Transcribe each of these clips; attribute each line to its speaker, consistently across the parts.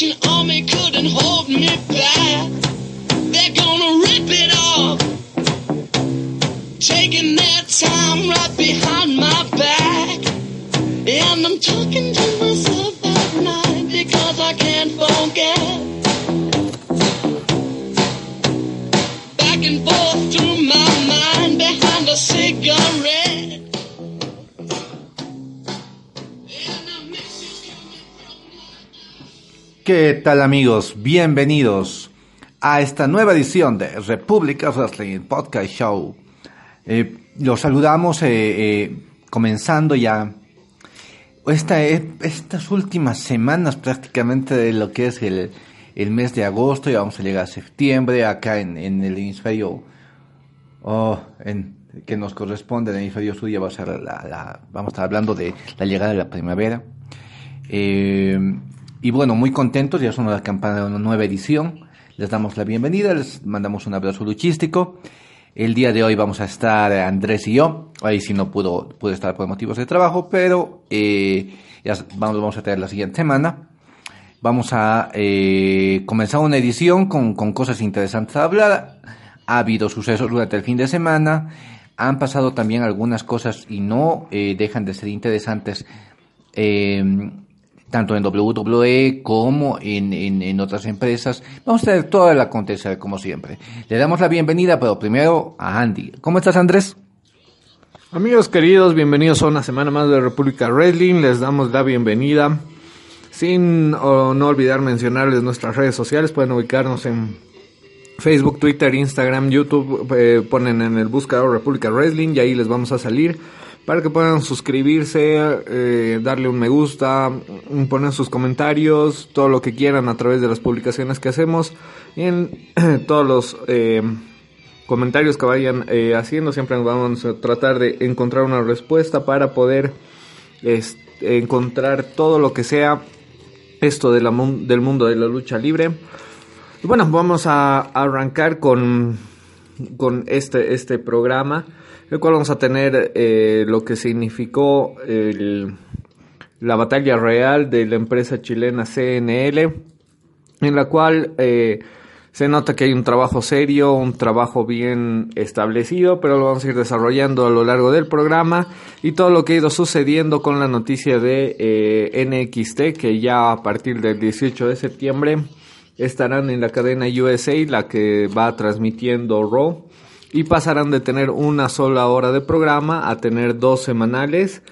Speaker 1: Nation army couldn't hold me back. They're gonna rip it off. Taking their time right behind my back. And I'm talking to myself at night because I can't forget.
Speaker 2: ¿Qué tal amigos? Bienvenidos a esta nueva edición de República Wrestling Podcast Show. Eh, los saludamos eh, eh, comenzando ya esta, eh, estas últimas semanas prácticamente de lo que es el, el mes de agosto y vamos a llegar a septiembre acá en, en el hemisferio oh, en, que nos corresponde en el hemisferio sur ya va a ser la, la- vamos a estar hablando de la llegada de la primavera. Eh, y bueno, muy contentos, ya son la campana de una nueva edición. Les damos la bienvenida, les mandamos un abrazo luchístico. El día de hoy vamos a estar Andrés y yo. Ahí sí no pudo, pude estar por motivos de trabajo, pero eh, ya vamos, a traer la siguiente semana. Vamos a eh, comenzar una edición con, con cosas interesantes a hablar. Ha habido sucesos durante el fin de semana. Han pasado también algunas cosas y no eh, dejan de ser interesantes. eh, tanto en WWE como en, en, otras empresas. Vamos a tener todo el acontecer como siempre. Le damos la bienvenida, pero primero a Andy. ¿Cómo estás, Andrés?
Speaker 3: Amigos queridos, bienvenidos a una semana más de República Wrestling. Les damos la bienvenida. Sin oh, no olvidar mencionarles nuestras redes sociales, pueden ubicarnos en Facebook, Twitter, Instagram, YouTube. eh, ponen en el buscador República Wrestling y ahí les vamos a salir para que puedan suscribirse, eh, darle un me gusta, poner sus comentarios, todo lo que quieran a través de las publicaciones que hacemos en todos los eh, comentarios que vayan eh, haciendo. Siempre vamos a tratar de encontrar una respuesta para poder encontrar todo lo que sea esto del mundo de la lucha libre. Y bueno, vamos a arrancar con, con este, este programa, el cual vamos a tener eh, lo que significó el- la batalla real de la empresa chilena CNL, en la cual eh, se nota que hay un trabajo serio, un trabajo bien establecido, pero lo vamos a ir desarrollando a lo largo del programa y todo lo que ha ido sucediendo con la noticia de eh, NXT, que ya a partir del 18 de septiembre estarán en la cadena USA, la que va transmitiendo Raw, y pasarán de tener una sola hora de programa a tener dos semanales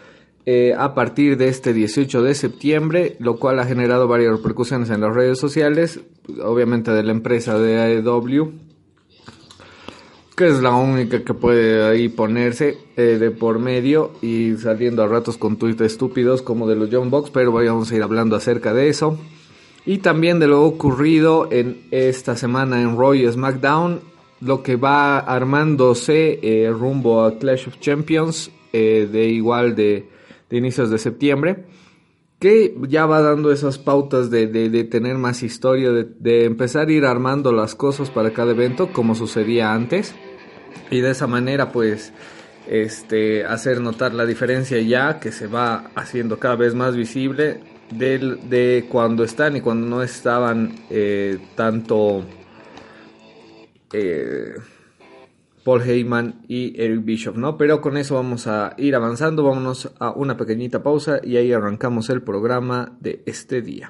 Speaker 3: eh, a partir de este 18 de septiembre, lo cual ha generado varias repercusiones en las redes sociales, obviamente de la empresa de AEW, que es la única que puede ahí ponerse eh, de por medio y saliendo a ratos con tweets estúpidos como de los John Box, pero vamos a ir hablando acerca de eso. Y también de lo ocurrido en esta semana en Raw y SmackDown, lo que va armándose eh, rumbo a Clash of Champions eh, de igual de, inicios de septiembre, que ya va dando esas pautas de, de- tener más historia, de, de empezar a ir armando las cosas para cada evento como sucedía antes, y de esa manera pues este hacer notar la diferencia ya que se va haciendo cada vez más visible del- de cuando están y cuando no estaban eh, tanto eh, Paul Heyman y Eric Bishop, ¿no? Pero con eso vamos a ir avanzando, vámonos a una pequeñita pausa y ahí arrancamos el programa de este día.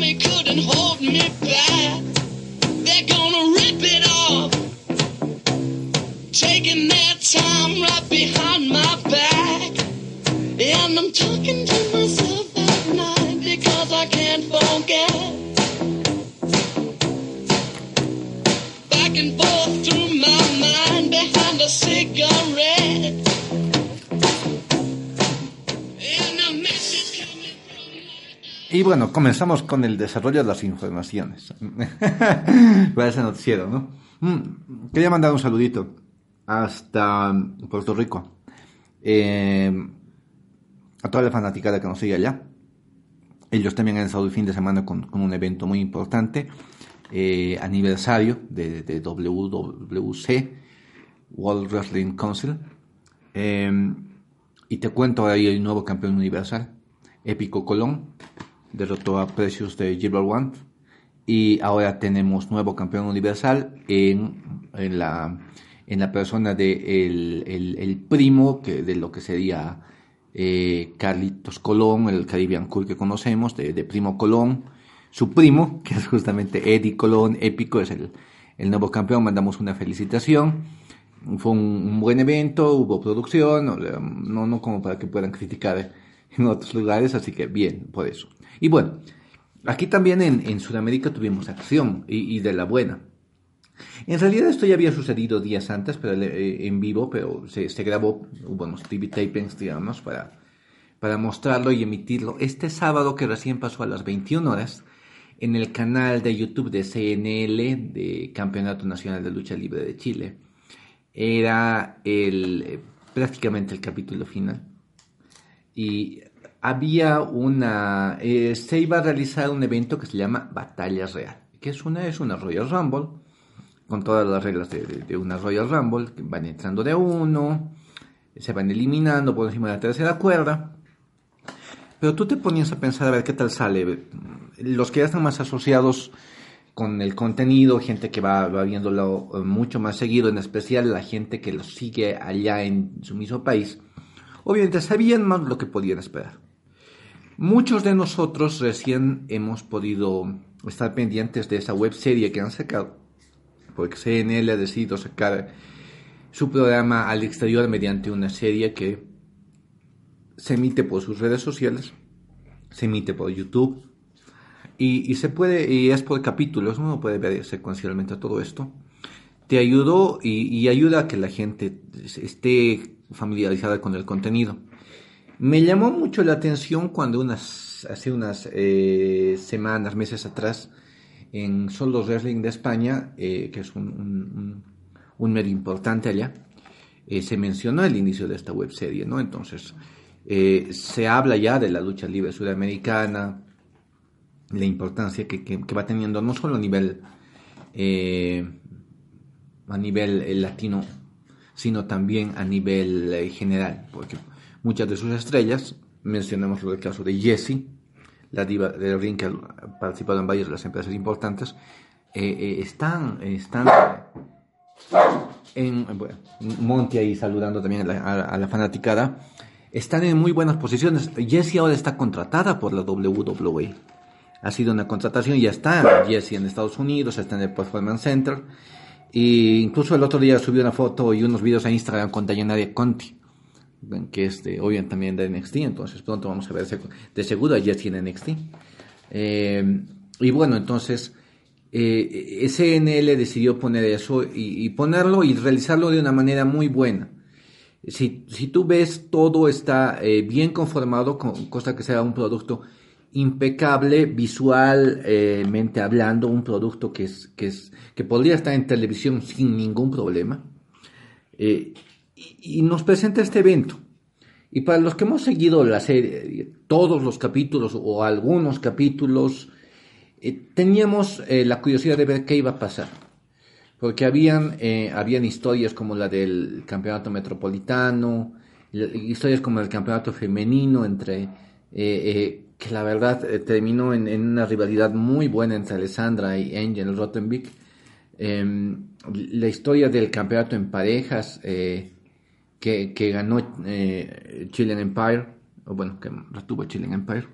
Speaker 1: Army couldn't hold me back.
Speaker 2: Y bueno, comenzamos con el desarrollo de las informaciones. Para ese noticiero, ¿no? Mm, quería mandar un saludito hasta Puerto Rico. Eh, a toda la fanaticada que nos sigue allá. Ellos también han estado el fin de semana con, con un evento muy importante, eh, aniversario de, de WWC, World Wrestling Council. Eh, y te cuento, ahí un nuevo campeón universal, Épico Colón, derrotó a Precious de Gilbert One. Y ahora tenemos nuevo campeón universal en, en la, en la persona de el, el- el primo que, de lo que sería eh, Carlitos Colón, el Caribbean Cool que conocemos, de, Primo Colón. Su primo, que es justamente Eddie Colón, épico, es el, el nuevo campeón. Mandamos una felicitación. Fue un, buen evento, hubo producción, no, no, como para que puedan criticar en otros lugares, así que bien, por eso. Y bueno, aquí también en, en Sudamérica tuvimos acción y de la buena. En realidad esto ya había sucedido días antes, pero eh, en vivo, pero se, grabó, hubo unos TV tapings, digamos, para, para mostrarlo y emitirlo este sábado que recién pasó a las 21 horas en el canal de YouTube de CNL de Campeonato Nacional de Lucha Libre de Chile. Era el, eh, prácticamente el capítulo final. Y había una, eh, se iba a realizar un evento que se llama Batalla Real, que es una, es una Royal Rumble, con todas las reglas de, una Royal Rumble, que van entrando de uno, se van eliminando por encima de la tercera cuerda. Pero tú te ponías a pensar a ver qué tal sale. Los que ya están más asociados con el contenido, gente que va, va viéndolo eh, mucho más seguido, en especial la gente que lo sigue allá en su mismo país, obviamente sabían más lo que podían esperar. Muchos de nosotros recién hemos podido estar pendientes de esa web serie que han sacado, porque CNL ha decidido sacar su programa al exterior mediante una serie que se emite por sus redes sociales, se emite por YouTube y, y se puede y es por capítulos, uno puede ver secuencialmente todo esto. Te ayudó y, y ayuda a que la gente esté familiarizada con el contenido. Me llamó mucho la atención cuando unas, hace unas eh, semanas, meses atrás, en Solo Wrestling de España, eh, que es un, un- medio importante allá, eh, se mencionó el inicio de esta web serie, ¿no? Entonces, eh, se habla ya de la lucha libre sudamericana, la importancia que, que- va teniendo no solo a nivel a nivel latino, sino también a nivel general, porque muchas de sus estrellas, mencionamos el caso de Jessie, la diva del ring que ha participado en varias de las empresas importantes, eh, eh, están, están en, bueno, Monty ahí saludando también a la, a- la fanaticada, están en muy buenas posiciones. Jessie ahora está contratada por la WWE. Ha sido una contratación, ya está Jessie en Estados Unidos, está en el Performance Center. Y incluso el otro día subió una foto y unos videos a Instagram con Dayanara Conti, que es de, obviamente también de NXT, entonces pronto vamos a ver de seguro a Jessie en NXT. Eh, y bueno, entonces eh, SNL decidió poner eso y, ponerlo y realizarlo de una manera muy buena. Si, si tú ves, todo está eh, bien conformado, con, cosa que sea un producto impecable visualmente hablando, un producto que, es, que, es, que podría estar en televisión sin ningún problema. Eh, y, nos presenta este evento. Y para los que hemos seguido la serie, todos los capítulos o algunos capítulos, eh, teníamos eh, la curiosidad de ver qué iba a pasar. Porque habían, eh, habían historias como la del campeonato metropolitano, historias como el campeonato femenino, entre eh, eh, que la verdad eh, terminó en, en una rivalidad muy buena entre Alessandra y Angel Rottenbeck. Eh, la historia del campeonato en parejas eh, que, ganó eh, Chilean Empire, o bueno, que retuvo Chilean Empire.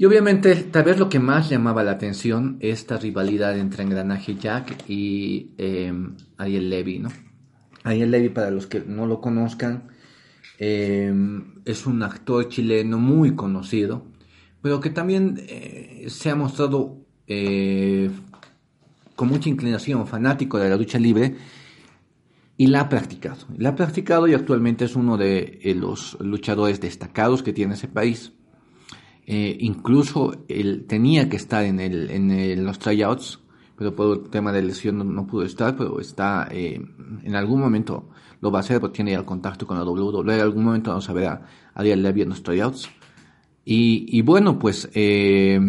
Speaker 2: Y obviamente, tal vez lo que más llamaba la atención, esta rivalidad entre Engranaje Jack y eh, Ariel Levy, ¿no? Ariel Levy, para los que no lo conozcan, eh, es un actor chileno muy conocido, pero que también eh, se ha mostrado con mucha inclinación, fanático de la lucha libre, y la ha practicado. La ha practicado y actualmente es uno de eh, los luchadores destacados que tiene ese país. Eh, incluso él tenía que estar en, el, en el- los tryouts, pero por el tema de lesión no, no pudo estar, pero está eh, en algún momento lo va a hacer porque tiene ya el contacto con la WWE. En algún momento vamos a ver a Ariel Levy en los tryouts. Y, y bueno, pues eh,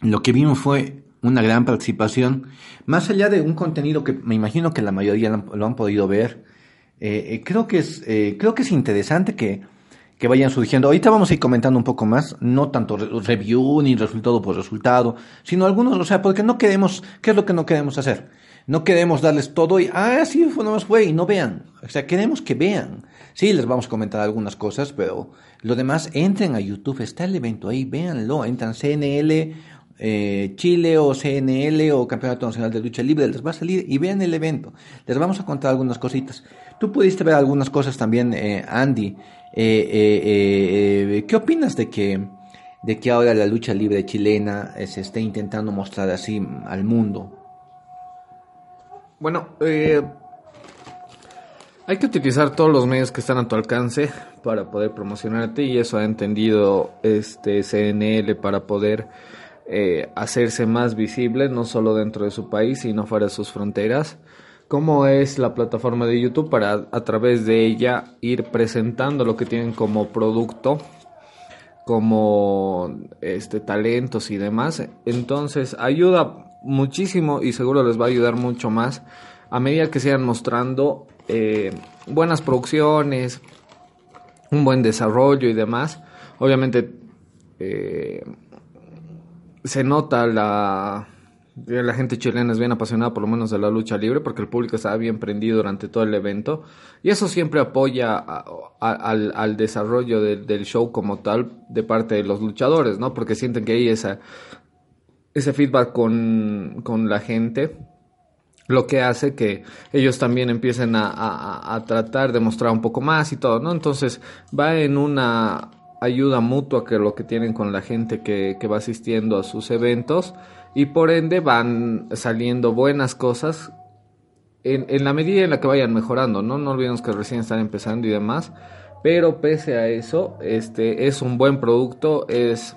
Speaker 2: lo que vimos fue una gran participación, más allá de un contenido que me imagino que la mayoría lo han, podido ver. eh, eh, creo que es eh, creo que es interesante que, que vayan surgiendo. Ahorita vamos a ir comentando un poco más, no tanto re- review ni resultado por resultado, sino algunos, o sea, porque no queremos, ¿qué es lo que no queremos hacer? No queremos darles todo y, ah, sí, fue nomás fue y no vean. O sea, queremos que vean. Sí, les vamos a comentar algunas cosas, pero lo demás, entren a YouTube, está el evento ahí, véanlo, entran CNL, eh, Chile o CNL o Campeonato Nacional de Lucha Libre, les va a salir y vean el evento. Les vamos a contar algunas cositas. Tú pudiste ver algunas cosas también, eh, Andy. Eh, eh, eh, ¿Qué opinas de que, de que ahora la lucha libre chilena eh, se esté intentando mostrar así al mundo?
Speaker 3: Bueno, eh, hay que utilizar todos los medios que están a tu alcance para poder promocionarte y eso ha entendido este CNL para poder eh, hacerse más visible no solo dentro de su país sino fuera de sus fronteras como es la plataforma de YouTube para a través de ella ir presentando lo que tienen como producto como este talentos y demás. Entonces ayuda muchísimo y seguro les va a ayudar mucho más a medida que sigan mostrando eh, buenas producciones, un buen desarrollo y demás. Obviamente eh, se nota la que la gente chilena es bien apasionada por lo menos de la lucha libre porque el público estaba bien prendido durante todo el evento y eso siempre apoya a- al, al desarrollo del- del show como tal de parte de los luchadores, ¿no? Porque sienten que hay esa, ese feedback con, con la gente lo que hace que ellos también empiecen a, a- a tratar de mostrar un poco más y todo, ¿no? Entonces va en una ayuda mutua que lo que tienen con la gente que, que va asistiendo a sus eventos y por ende van saliendo buenas cosas en, en la medida en la que vayan mejorando, ¿no? No olvidemos que recién están empezando y demás, pero pese a eso, este es un buen producto, es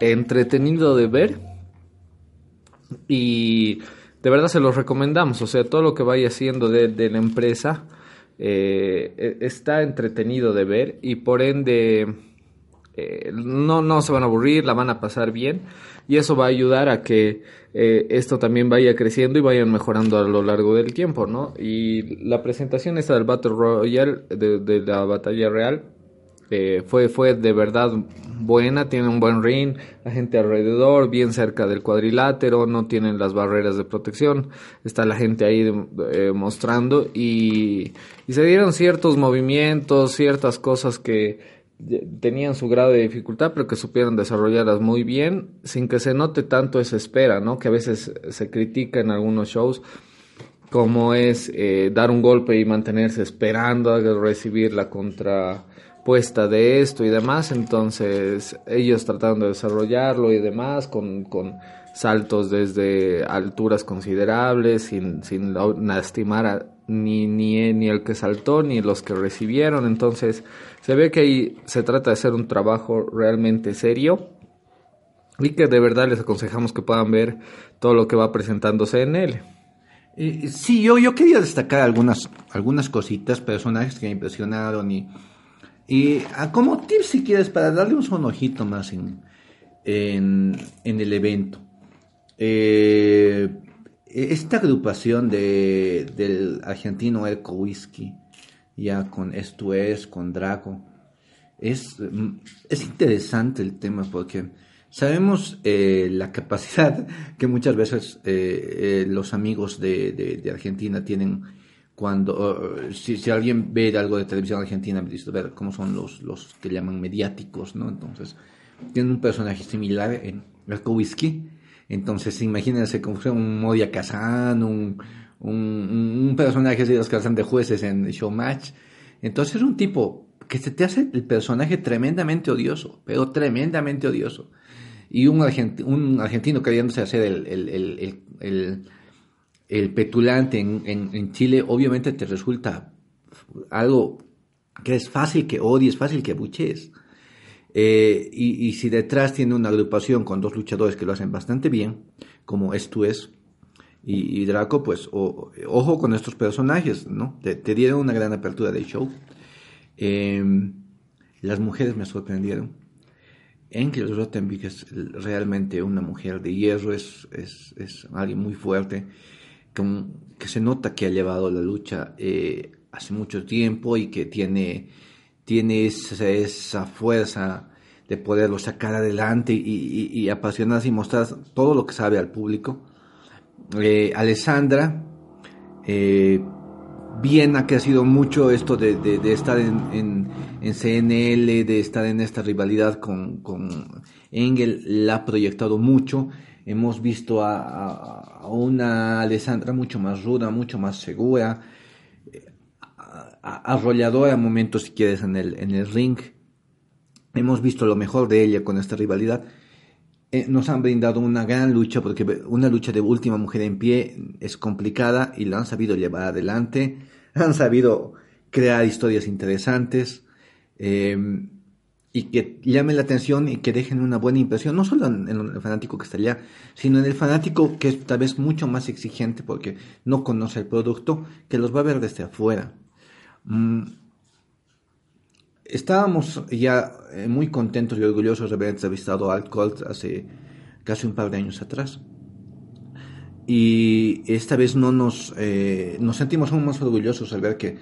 Speaker 3: entretenido de ver y de verdad se los recomendamos. O sea, todo lo que vaya haciendo de, de la empresa eh, e- está entretenido de ver y por ende eh, no, no se van a aburrir, la van a pasar bien y eso va a ayudar a que eh, esto también vaya creciendo y vayan mejorando a lo largo del tiempo, ¿no? Y la presentación esta del Battle Royale, de, de la batalla real, eh, fue, fue de verdad buena, tiene un buen ring, la gente alrededor, bien cerca del cuadrilátero, no tienen las barreras de protección, está la gente ahí eh, mostrando y, y se dieron ciertos movimientos, ciertas cosas que tenían su grado de dificultad, pero que supieron desarrollarlas muy bien, sin que se note tanto esa espera, ¿no? Que a veces se critica en algunos shows como es eh, dar un golpe y mantenerse esperando a recibir la contrapuesta de esto y demás. Entonces ellos trataron de desarrollarlo y demás con, con saltos desde alturas considerables sin, sin la- lastimar a ni, ni, ni el que saltó ni los que recibieron. Entonces se ve que ahí se trata de hacer un trabajo realmente serio y que de verdad les aconsejamos que puedan ver todo lo que va presentándose en él.
Speaker 2: Eh, sí, yo, yo quería destacar algunas, algunas cositas, personajes que me impresionaron y, y ah, como tip si quieres para darle un sonojito más en, en, en el evento. Eh, esta agrupación de, del argentino Erco Whisky, ya con Esto Es, con Draco, es, mm, es interesante el tema porque sabemos eh, la capacidad que muchas veces eh, eh, los amigos de, de- Argentina tienen cuando, si, si alguien ve algo de televisión argentina, dice, ver cómo son los, los que llaman mediáticos, ¿no? Entonces, tiene un personaje similar en Whisky. Entonces, imagínense como fue un Modia Kazan, un, un, personaje de los Kazan de jueces en Showmatch. Entonces, es un tipo que se te hace el personaje tremendamente odioso, pero tremendamente odioso. Y un, argentino queriéndose hacer el, petulante en Chile, obviamente te resulta algo que es fácil que odies, fácil que buches. Eh, y, y, si detrás tiene una agrupación con dos luchadores que lo hacen bastante bien, como esto es, y, y Draco, pues o, ojo con estos personajes, ¿no? Te, dieron una gran apertura del show. Eh, las mujeres me sorprendieron. Enkel Rottenvik es realmente una mujer de hierro, es, es, es alguien muy fuerte, que, que, se nota que ha llevado la lucha eh, hace mucho tiempo y que tiene, tiene esa, esa fuerza de poderlo sacar adelante y, y, y, apasionarse y mostrar todo lo que sabe al público. Eh, Alessandra, eh, bien ha crecido mucho esto de, estar en, CNL, de estar en esta rivalidad con, Engel, la ha proyectado mucho. Hemos visto a, una Alessandra mucho más ruda, mucho más segura, arrolladora a momentos si quieres en el, en el ring. Hemos visto lo mejor de ella con esta rivalidad. Eh, nos han brindado una gran lucha porque una lucha de última mujer en pie es complicada y la han sabido llevar adelante. Han sabido crear historias interesantes eh, y que llamen la atención y que dejen una buena impresión, no solo en, en, el fanático que está allá, sino en el fanático que es tal vez mucho más exigente porque no conoce el producto, que los va a ver desde afuera. Mm. Estábamos ya eh, muy contentos y orgullosos de haber entrevistado a Al Colt hace casi un par de años atrás. Y esta vez no nos, eh, nos sentimos aún más orgullosos al ver que,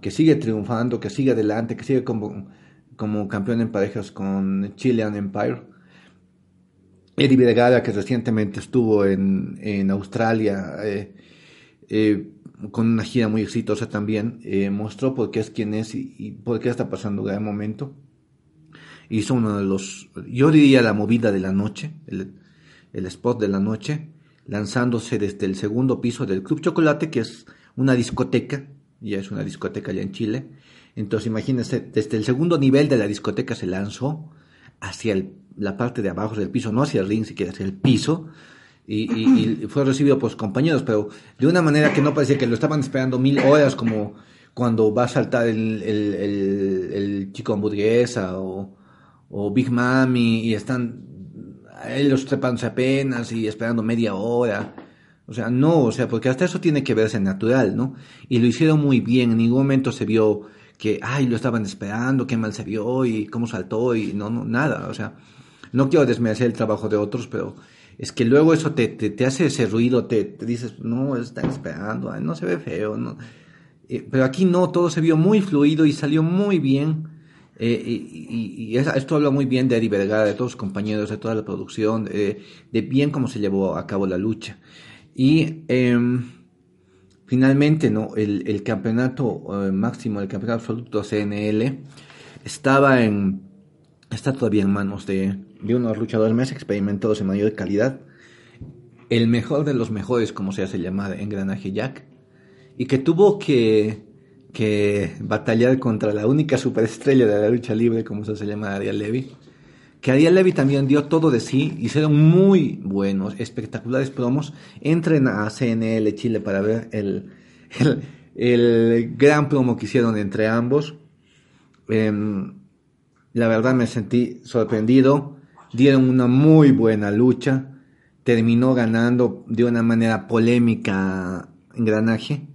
Speaker 2: que sigue triunfando, que sigue adelante, que sigue como, como campeón en parejas con Chilean Empire. Eddie Vergara, que recientemente estuvo en, en Australia, eh, eh, con una gira muy exitosa también, eh, mostró por qué es quien es y, por qué está pasando gran momento. Hizo uno de los, yo diría la movida de la noche, el, el spot de la noche, lanzándose desde el segundo piso del Club Chocolate, que es una discoteca, ya es una discoteca allá en Chile. Entonces imagínense, desde el segundo nivel de la discoteca se lanzó hacia el, la parte de abajo del piso, no hacia el ring, siquiera hacia el piso, y, y, y, fue recibido por sus compañeros, pero de una manera que no parecía que lo estaban esperando mil horas, como cuando va a saltar el, el, el, chico hamburguesa o, o, Big Mami y están ellos trepándose apenas y esperando media hora. O sea, no, o sea, porque hasta eso tiene que verse natural, ¿no? Y lo hicieron muy bien, en ningún momento se vio que, ay, lo estaban esperando, qué mal se vio y cómo saltó y no, no, nada, o sea, no quiero desmerecer el trabajo de otros, pero es que luego eso te, te, te hace ese ruido, te, te, dices, no, están esperando, no se ve feo, no. Eh, pero aquí no, todo se vio muy fluido y salió muy bien. Eh, y, y, esto habla muy bien de Eddie Vergara, de todos sus compañeros, de toda la producción, de, bien cómo se llevó a cabo la lucha. Y eh, finalmente, no, el, el campeonato eh, máximo, el campeonato absoluto CNL, estaba en, está todavía en manos de, de unos luchadores más experimentados en mayor calidad, el mejor de los mejores, como se hace llamar Engranaje Jack, y que tuvo que, que batallar contra la única superestrella de la lucha libre, como se hace llamar Ariel Levy, que Ariel Levy también dio todo de sí, hicieron muy buenos, espectaculares promos, entren a CNL Chile para ver el, el, el gran promo que hicieron entre ambos. Eh, la verdad me sentí sorprendido dieron una muy buena lucha, terminó ganando de una manera polémica Engranaje.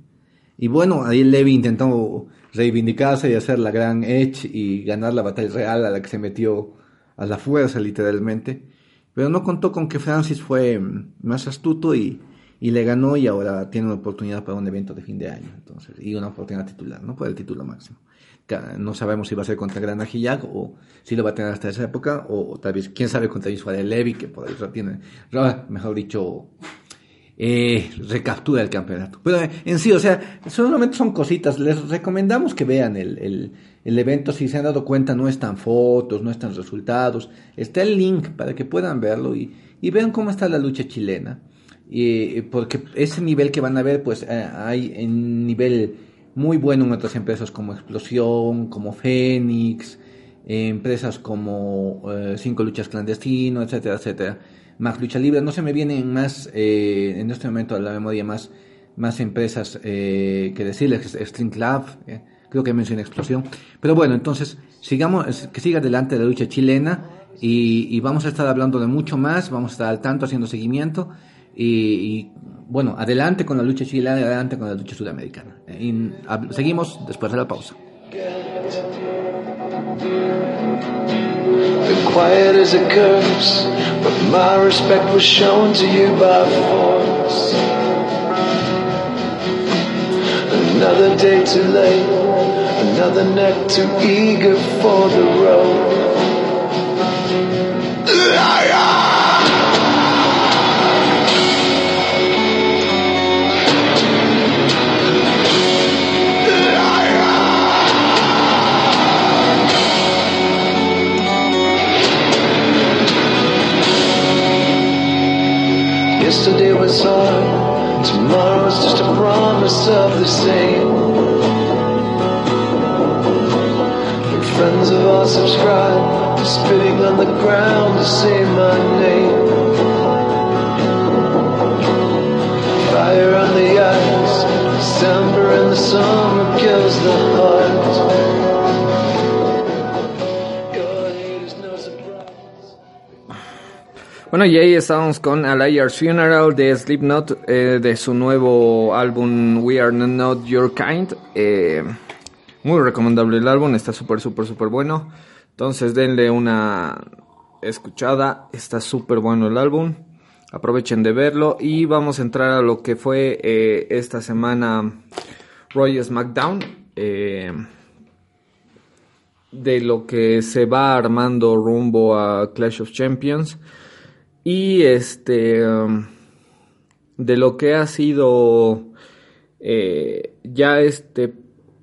Speaker 2: Y bueno, ahí Levy intentó reivindicarse y hacer la gran Edge y ganar la batalla real a la que se metió a la fuerza literalmente. Pero no contó con que Francis fue más astuto y, y le ganó y ahora tiene una oportunidad para un evento de fin de año. Entonces, y una oportunidad titular, no por el título máximo no sabemos si va a ser contra Gran Ajillac o si lo va a tener hasta esa época o, tal vez quién sabe contra Israel Levy que por ahí tiene mejor dicho eh, recaptura el campeonato. Pero eh, en sí, o sea, solamente son cositas. Les recomendamos que vean el, el, evento. Si se han dado cuenta, no están fotos, no están resultados. Está el link para que puedan verlo y, y vean cómo está la lucha chilena. Y, porque ese nivel que van a ver, pues eh, hay en nivel muy bueno en otras empresas como Explosión, como Fénix, empresas como eh, Cinco Luchas Clandestino, etcétera, etcétera. Más Lucha Libre, no se me vienen más eh, en este momento a la memoria más, más empresas eh, que decirles, String Club, eh, creo que mencioné Explosión. Pero bueno, entonces sigamos, que siga adelante la lucha chilena y, y vamos a estar hablando de mucho más, vamos a estar al tanto haciendo seguimiento y, y, bueno, adelante con la lucha chilena y adelante con la lucha sudamericana. Y, hab- seguimos después de la pausa.
Speaker 4: Quiet as a curse, but my respect was shown to you by force. Another day too late, another neck too eager for the road. Yesterday was hard, tomorrow's just a promise of the same. And friends of ours subscribe to spitting on the ground to say my name. Fire on the ice, December in the summer kills the heart.
Speaker 3: Bueno, y ahí estábamos con A Liar's Funeral de Slipknot, eh, de su nuevo álbum We Are Not Your Kind. Eh, muy recomendable el álbum, está súper, súper, súper bueno. Entonces denle una escuchada, está súper bueno el álbum. Aprovechen de verlo y vamos a entrar a lo que fue eh, esta semana Roy SmackDown. Eh, de lo que se va armando rumbo a Clash of Champions y este um, de lo que ha sido eh, ya este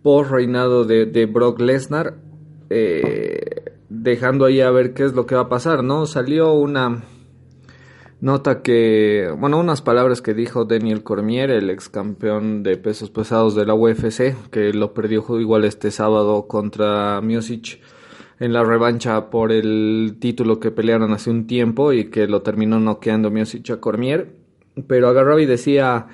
Speaker 3: post reinado de, de Brock Lesnar eh, dejando ahí a ver qué es lo que va a pasar no salió una nota que bueno unas palabras que dijo Daniel Cormier el ex campeón de pesos pesados de la UFC que lo perdió igual este sábado contra Music en la revancha por el título que pelearon hace un tiempo y que lo terminó noqueando Miocic a Cormier. Pero agarraba y decía,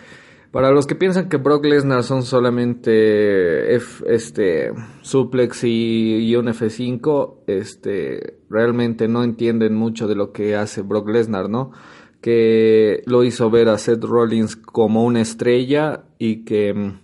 Speaker 3: para los que piensan que Brock Lesnar son solamente F, este, suplex y, un F5, este, realmente no entienden mucho de lo que hace Brock Lesnar, ¿no? Que lo hizo ver a Seth Rollins como una estrella y que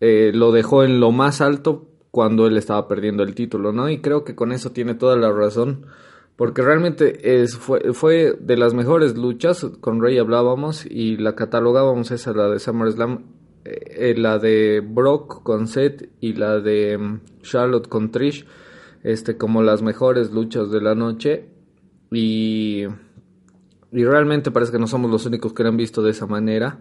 Speaker 3: eh, lo dejó en lo más alto cuando él estaba perdiendo el título, ¿no? Y creo que con eso tiene toda la razón, porque realmente es, fue, de las mejores luchas, con Rey hablábamos y la catalogábamos esa, la de SummerSlam, eh, la de Brock con Seth y la de um, Charlotte con Trish, este, como las mejores luchas de la noche y, y realmente parece que no somos los únicos que lo han visto de esa manera,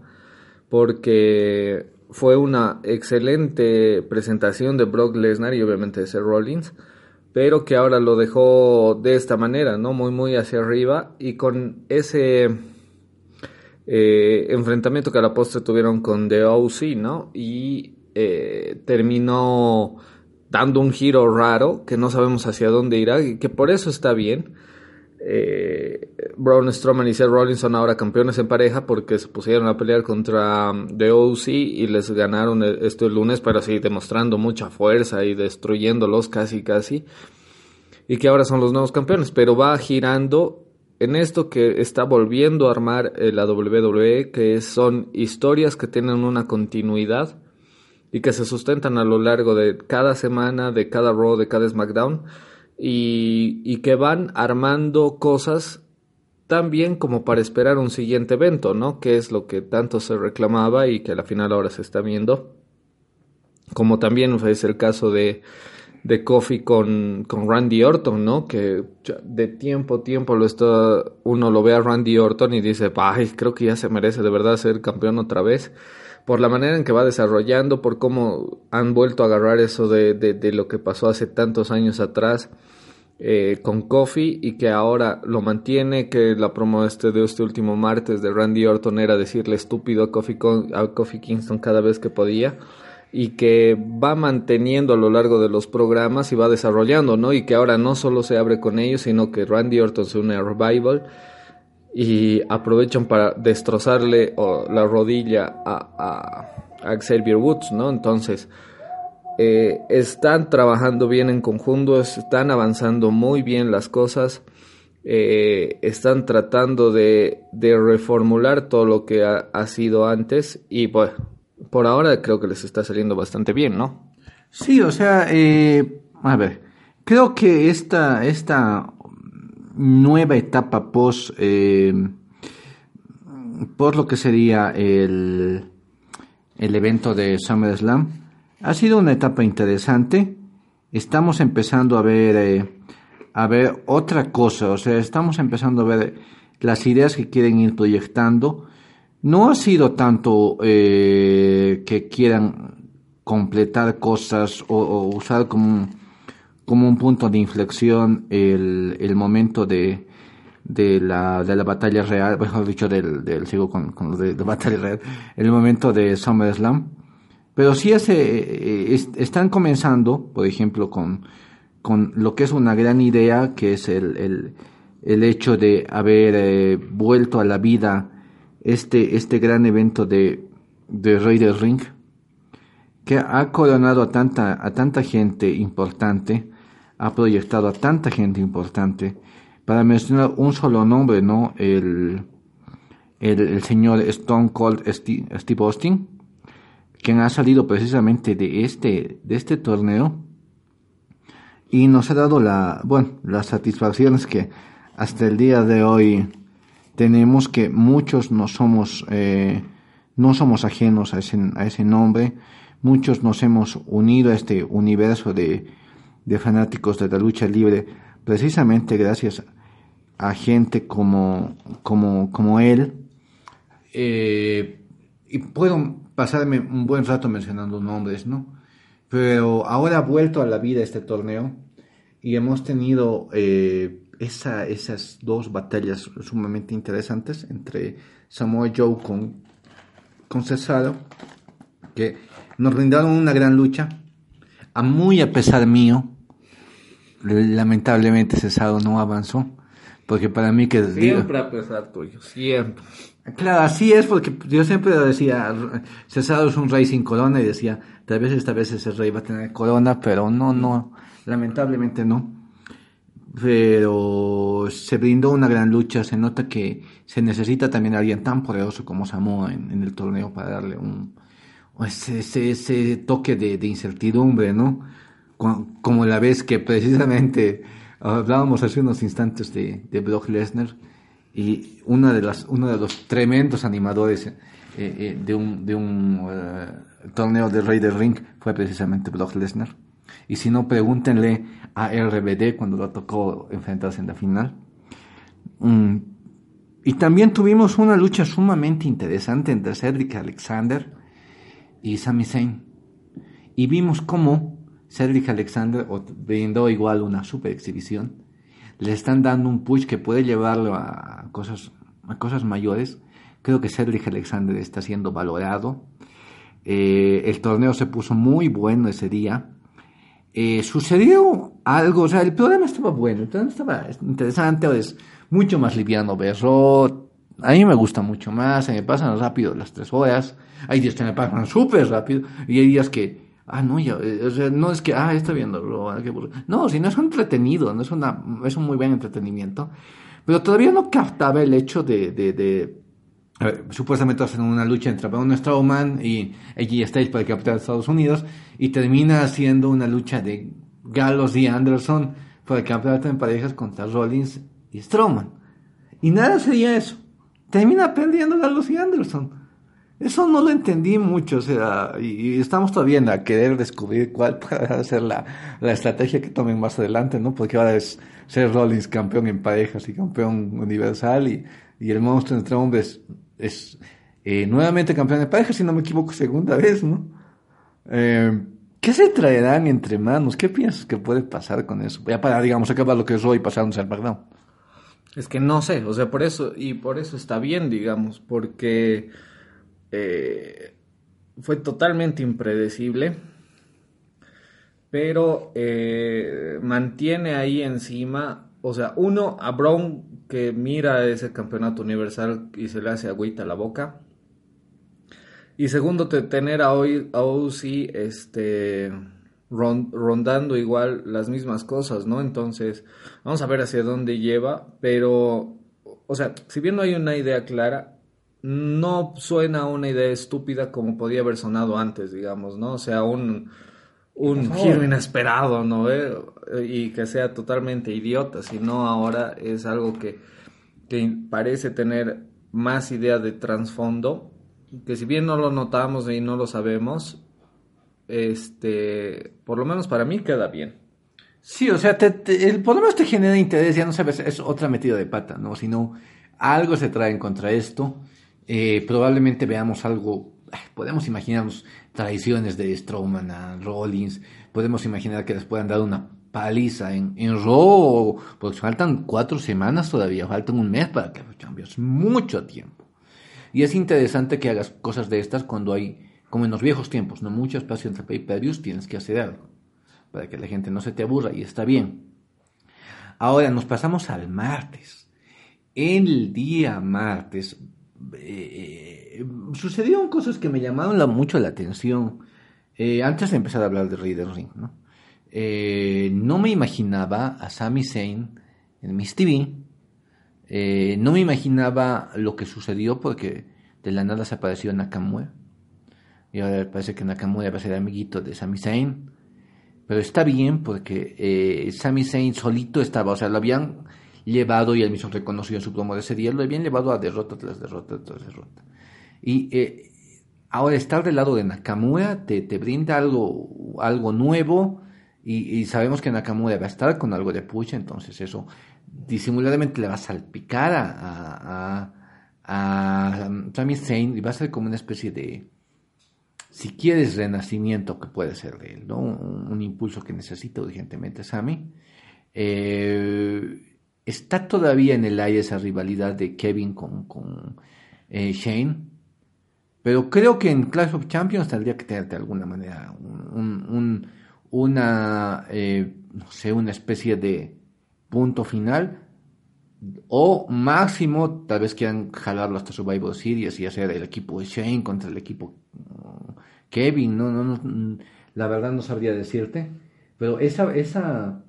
Speaker 3: porque fue una excelente presentación de Brock Lesnar y obviamente de Seth Rollins, pero que ahora lo dejó de esta manera, ¿no? Muy, muy hacia arriba y con ese eh, enfrentamiento que a la postre tuvieron con The OC, ¿no? Y eh, terminó dando un giro raro que no sabemos hacia dónde irá y que por eso está bien. Eh, Braun Strowman y Seth Rollins son ahora campeones en pareja porque se pusieron a pelear contra um, The OC y les ganaron el- este lunes, pero sí demostrando mucha fuerza y destruyéndolos casi casi. Y que ahora son los nuevos campeones, pero va girando en esto que está volviendo a armar eh, la WWE, que son historias que tienen una continuidad y que se sustentan a lo largo de cada semana, de cada Raw, de cada SmackDown y que van armando cosas tan bien como para esperar un siguiente evento, ¿no? Que es lo que tanto se reclamaba y que a la final ahora se está viendo. Como también es el caso de de Kofi con, con Randy Orton, ¿no? Que de tiempo a tiempo lo está, uno lo ve a Randy Orton y dice, ay, creo que ya se merece de verdad ser campeón otra vez. Por la manera en que va desarrollando, por cómo han vuelto a agarrar eso de, de, de lo que pasó hace tantos años atrás eh, con Kofi y que ahora lo mantiene, que la promo este de este último martes de Randy Orton era decirle estúpido a Kofi, a Kofi Kingston cada vez que podía y que va manteniendo a lo largo de los programas y va desarrollando, ¿no? Y que ahora no solo se abre con ellos, sino que Randy Orton se une a Revival y aprovechan para destrozarle la rodilla a, a Xavier Woods, ¿no? Entonces, eh, están trabajando bien en conjunto, están avanzando muy bien las cosas, eh, están tratando de, reformular todo lo que ha, sido antes y pues por ahora creo que les está saliendo bastante bien, ¿no?
Speaker 2: Sí, o sea, eh, a ver, creo que esta, esta nueva etapa post, eh, por lo que sería el, el evento de SummerSlam, ha sido una etapa interesante. Estamos empezando a ver, eh, a ver otra cosa, o sea, estamos empezando a ver las ideas que quieren ir proyectando. No ha sido tanto eh, que quieran completar cosas o, usar como un, como un punto de inflexión el, el momento de, de, la, de la batalla real, mejor dicho, del, del sigo con, con lo de, de batalla real, el momento de SummerSlam. Pero sí es, eh, es- están comenzando, por ejemplo, con, con lo que es una gran idea, que es el, el, el hecho de haber eh, vuelto a la vida este, este gran evento de, de Rey Ring, que ha coronado a tanta, a tanta gente importante, ha proyectado a tanta gente importante. Para mencionar un solo nombre, ¿no? El, el, el señor Stone Cold Steve Austin, quien ha salido precisamente de este, de este torneo y nos ha dado la, bueno, las satisfacciones que hasta el día de hoy tenemos que muchos no somos, eh, no somos ajenos a ese, a ese nombre, muchos nos hemos unido a este universo de, de fanáticos de la lucha libre precisamente gracias a gente como, como, como él. Eh, y puedo pasarme un buen rato mencionando nombres, ¿no? Pero ahora ha vuelto a la vida este torneo y hemos tenido eh, esa, esas dos batallas sumamente interesantes entre Samoa Joe con, con Cesaro, que nos brindaron una gran lucha, a muy a pesar mío, lamentablemente Cesaro no avanzó, porque para mí que...
Speaker 3: Siempre a pesar tuyo, siempre.
Speaker 2: Claro, así es, porque yo siempre decía, Cesaro es un rey sin corona, y decía, tal vez esta vez ese rey va a tener corona, pero no, no, lamentablemente no. Pero se brindó una gran lucha, se nota que se necesita también alguien tan poderoso como Samoa en, en el torneo para darle un, ese, ese, ese toque de, de incertidumbre, ¿no? Como la vez que precisamente hablábamos hace unos instantes de, de Brock Lesnar y una de las, uno de los tremendos animadores eh, eh, de un, de un eh, torneo de Rey del Ring fue precisamente Brock Lesnar. Y si no, pregúntenle a RBD cuando lo tocó enfrentarse en la final. Mm, Y también tuvimos una lucha sumamente interesante entre Cedric Alexander y Sami Zayn. Y vimos cómo Cedric Alexander brindó igual una super exhibición. Le están dando un push que puede llevarlo a cosas, a cosas mayores. Creo que Cedric Alexander está siendo valorado. Eh, el torneo se puso muy bueno ese día. Eh, sucedió algo, o sea, el programa estaba bueno, el programa estaba interesante, es mucho más liviano verlo. A mí me gusta mucho más, se me pasan rápido las tres horas. Hay días que me pasan súper rápido y hay días que, ah, no, ya, eh, o sea, no es que, ah, estoy viendo, ah, no, si no es entretenido, no es una, es un muy buen entretenimiento. Pero todavía no captaba el hecho de, de, de a ver, supuestamente hacen una lucha entre Braun Strowman y AJ Styles para capturar a Estados Unidos y termina siendo una lucha de Gallows y Anderson para el campeonato en parejas contra Rollins y Strowman. Y nada sería eso. Termina perdiendo Gallows y Anderson. Eso no lo entendí mucho, o sea, y, estamos todavía en la querer descubrir cuál puede ser la, la estrategia que tomen más adelante, ¿no? Porque ahora es ser Rollins campeón en parejas y campeón universal y, y el monstruo entre hombres es eh, nuevamente campeón de parejas, si no me equivoco, segunda vez, ¿no? Eh, ¿Qué se traerán entre manos? ¿Qué piensas que puede pasar con eso? Ya para, digamos, acabar lo que es Roy y pasarnos al SmackDown.
Speaker 3: Es que no sé, o sea, por eso, y por eso está bien, digamos, porque eh, fue totalmente impredecible, pero eh, mantiene ahí encima, o sea, uno, a Brown que mira ese campeonato universal y se le hace agüita a la boca, y segundo, te- tener a, hoy, a este, ron- rondando igual las mismas cosas, ¿no? Entonces, vamos a ver hacia dónde lleva, pero, o sea, si bien no hay una idea clara, no suena una idea estúpida como podía haber sonado antes, digamos, ¿no? O sea, un, un giro inesperado, ¿no? ¿Eh? Y que sea totalmente idiota, sino ahora es algo que, que parece tener más idea de trasfondo, que si bien no lo notamos y no lo sabemos, este, por lo menos para mí queda bien.
Speaker 2: Sí, o sea, te, te- el, por lo menos te genera interés, ya no sabes, es otra metida de pata, ¿no? Sino algo se trae contra esto. Eh, probablemente veamos algo, podemos imaginarnos traiciones de Strowman a Rollins, podemos imaginar que les puedan dar una paliza en, en Raw, porque faltan cuatro semanas todavía, faltan un mes para que los cambios, mucho tiempo. Y es interesante que hagas cosas de estas cuando hay, como en los viejos tiempos, no mucho espacio entre pay-per-views, tienes que hacer algo para que la gente no se te aburra y está bien. Ahora nos pasamos al martes. El día martes eh, sucedieron cosas que me llamaron la- mucho la atención. Eh, antes de empezar a hablar de Rey del Ring, ¿no? Eh, no me imaginaba a Sami Zayn en Miss TV. No me imaginaba lo que sucedió porque de la nada se apareció Nakamura. Y ahora parece que Nakamura va a ser amiguito de Sami Zayn. Pero está bien porque Sami Zayn solito estaba, o sea, lo habían llevado y él mismo reconoció en su promo de ese día, lo habían llevado a derrota tras derrota tras derrota. Y eh, ahora estar del lado de Nakamura te, te brinda algo, algo nuevo y, y sabemos que Nakamura va a estar con algo de push, entonces eso disimuladamente le va a salpicar a, a, a, a Sami Zayn y va a ser como una especie de si quieres renacimiento que puede ser de él, ¿no? Un, un impulso que necesita urgentemente Sammy. Eh, está todavía en el aire esa rivalidad de Kevin con, con eh, Shane, pero creo que en Clash of Champions tendría que tener de alguna manera un, un- un- una, eh, no sé, una especie de punto final. O máximo, tal vez quieran jalarlo hasta Survivor Series y hacer el equipo de Shane contra el equipo uh, Kevin, no, no, no, mm, la verdad no sabría decirte, pero esa, esa,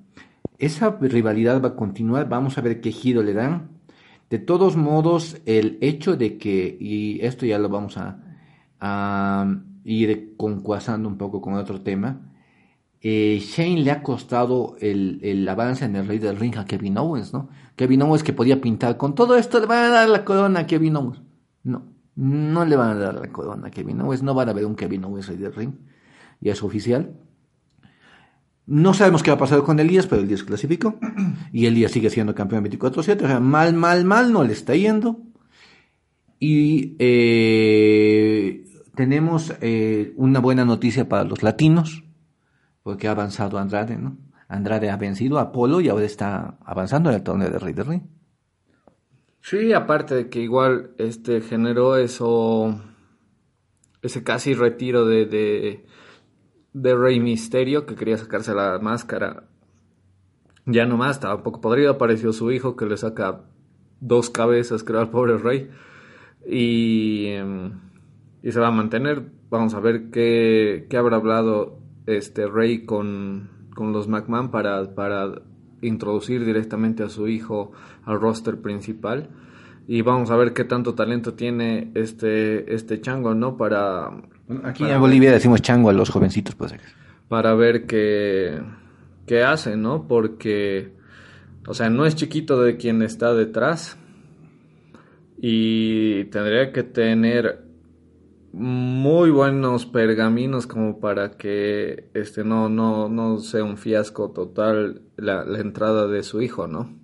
Speaker 2: esa rivalidad va a continuar, vamos a ver qué giro le dan. De todos modos, el hecho de que, y esto ya lo vamos a, ir concuasando un poco con otro tema, eh, Shane le ha costado el, el avance en el Rey del Ring a Kevin Owens, ¿no? Kevin Owens que podía pintar con todo esto le van a dar la corona a Kevin Owens. No, no le van a dar la corona a Kevin Owens, no van a ver un Kevin Owens Rey del Ring, ya es oficial. No sabemos qué va a pasar con Elías, pero Elías clasificó y Elías sigue siendo campeón 24-7, o sea, mal, mal, mal no le está yendo. Y eh, tenemos eh, una buena noticia para los latinos porque ha avanzado Andrade, ¿no? Andrade ha vencido a Apolo y ahora está avanzando en el torneo de Rey del Ring.
Speaker 3: Sí, aparte de que igual este generó eso, ese casi retiro de, de, de Rey Misterio que quería sacarse la máscara. Ya nomás, estaba un poco podrido, apareció su hijo que le saca dos cabezas, creo, al pobre Rey. Y, em, y se va a mantener. Vamos a ver qué, qué habrá hablado este Rey con, con los McMahon para, para introducir directamente a su hijo al roster principal. Y vamos a ver qué tanto talento tiene este, este chango, ¿no? Para,
Speaker 2: Aquí en Bolivia decimos chango a los jovencitos, pues.
Speaker 3: para ver qué, qué hace, ¿no? Porque, o sea, no es chiquito de quien está detrás. Y tendría que tener muy buenos pergaminos como para que este no no no sea un fiasco total la, la entrada de su hijo, ¿no?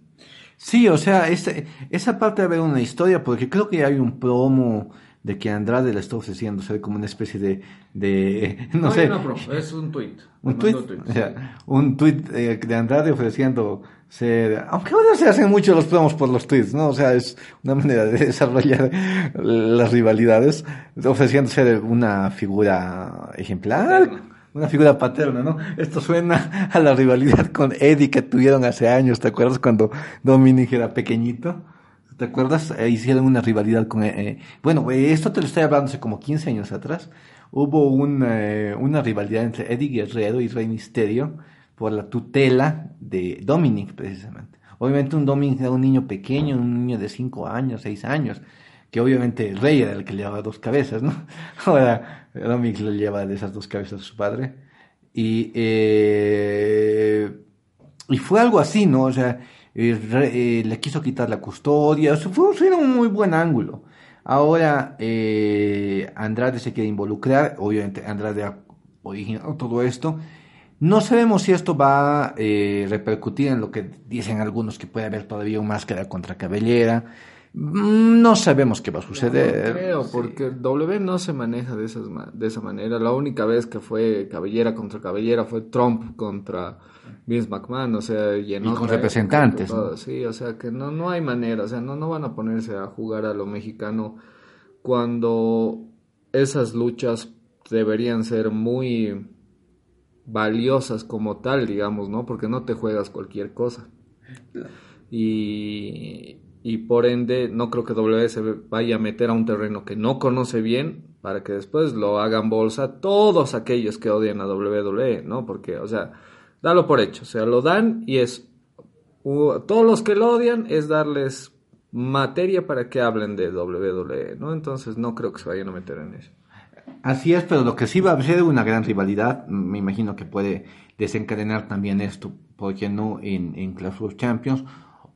Speaker 2: Sí, o sea, ese- esa parte de haber una historia, porque creo que hay un promo de que Andrade le está ofreciendo ser como una especie de, de no, sé,
Speaker 3: es un tweet.
Speaker 2: un tweet, o sea, un tweet eh, de Andrade ofreciendo ser, aunque ahora se hacen mucho los promos por los tweets, ¿no? O sea, es una manera de desarrollar las rivalidades, ofreciendo ser una figura ejemplar, una figura paterna, ¿no? Esto suena a la rivalidad con Eddie que tuvieron hace años, ¿te acuerdas cuando Dominic era pequeñito? ¿Te acuerdas? Eh, hicieron una rivalidad con... eh, eh, bueno, eh, esto te lo estoy hablando hace como 15 años atrás. Hubo un, eh, una rivalidad entre Eddie Guerrero y Rey Misterio por la tutela de Dominic, precisamente. Obviamente un Dominic era un niño pequeño, un niño de 5 años, 6 años, que obviamente el rey era el que le llevaba dos cabezas, ¿no? Ahora Dominic le lleva de esas dos cabezas a su padre. Y, eh, y fue algo así, ¿no? O sea, eh, re- eh, le quiso quitar la custodia, o sea, fue, fue un muy buen ángulo. Ahora eh, Andrade se quiere involucrar, obviamente Andrade ha originado todo esto. No sabemos si esto va a eh, repercutir en lo que dicen algunos que puede haber todavía un máscara contra cabellera. Mm, No sabemos qué va a suceder.
Speaker 3: No creo, porque el W no se maneja de, esas, de esa manera. La única vez que fue cabellera contra cabellera fue Trump contra Vince McMahon, o sea, y, en
Speaker 2: Y con representantes,
Speaker 3: Sí, o sea, que no, no hay manera, o sea, no, no van a ponerse a jugar a lo mexicano cuando esas luchas deberían ser muy valiosas como tal, digamos, ¿no? Porque no te juegas cualquier cosa. Y, y por ende no creo que W se vaya a meter a un terreno que no conoce bien para que después lo hagan bolsa todos aquellos que odian a WWE, ¿no? Porque, o sea, dalo por hecho, o sea, lo dan y es... todos los que lo odian es darles materia para que hablen de WWE, ¿no? Entonces no creo que se vayan a meter en eso.
Speaker 2: Así es, pero lo que sí va a ser una gran rivalidad, me imagino que puede desencadenar también esto, ¿por qué no? En, en Clash of Champions,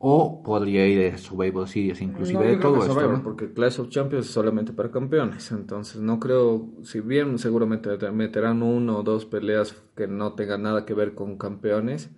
Speaker 2: o podría ir a Survivor Series, inclusive
Speaker 3: No,
Speaker 2: de todo esto.
Speaker 3: Survivor,
Speaker 2: ¿no?
Speaker 3: Porque Clash of Champions es solamente para campeones. Entonces no creo, si bien seguramente te meterán uno o dos peleas que no tengan nada que ver con campeones,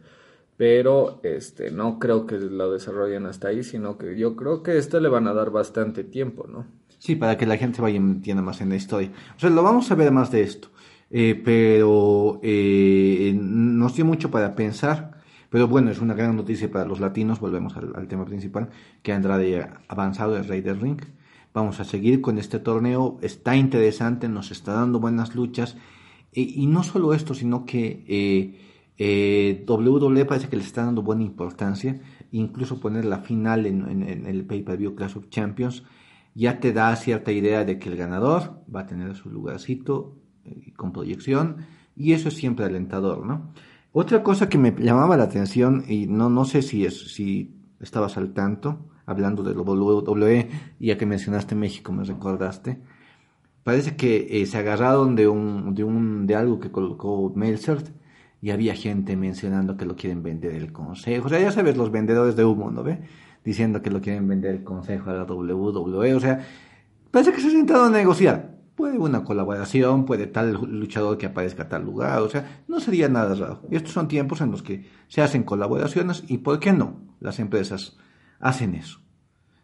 Speaker 3: pero este no creo que lo desarrollen hasta ahí, sino que yo creo que este le van a dar bastante tiempo, ¿no?
Speaker 2: Sí, para que la gente se vaya entienda más en la historia. O sea, lo vamos a ver más de esto. Eh, pero eh, nos dio mucho para pensar. Pero bueno, es una gran noticia para los latinos. Volvemos al, tema principal. Que Andrade avanzado el Rey del Ring. Vamos a seguir con este torneo. Está interesante, nos está dando buenas luchas. Eh, y no solo esto, sino que eh, eh, WWE parece que le está dando buena importancia. Incluso poner la final en el pay-per-view Clash of Champions ya te da cierta idea de que el ganador va a tener su lugarcito eh, con proyección y eso es siempre alentador, ¿no? Otra cosa que me llamaba la atención y no, no sé si, es, si estabas al tanto, hablando de lo WWE, ya que mencionaste México me recordaste, parece que eh, se agarraron de un, de un de algo que colocó Meltzer y había gente mencionando que lo quieren vender el consejo. O sea, ya sabes, los vendedores de humo, ¿no ve? Diciendo que lo quieren vender el consejo a la WWE. O sea, parece que se ha sentado a negociar. Puede una colaboración, puede tal luchador que aparezca a tal lugar. O sea, no sería nada raro. Y estos son tiempos en los que se hacen colaboraciones y ¿por qué no? Las empresas hacen eso.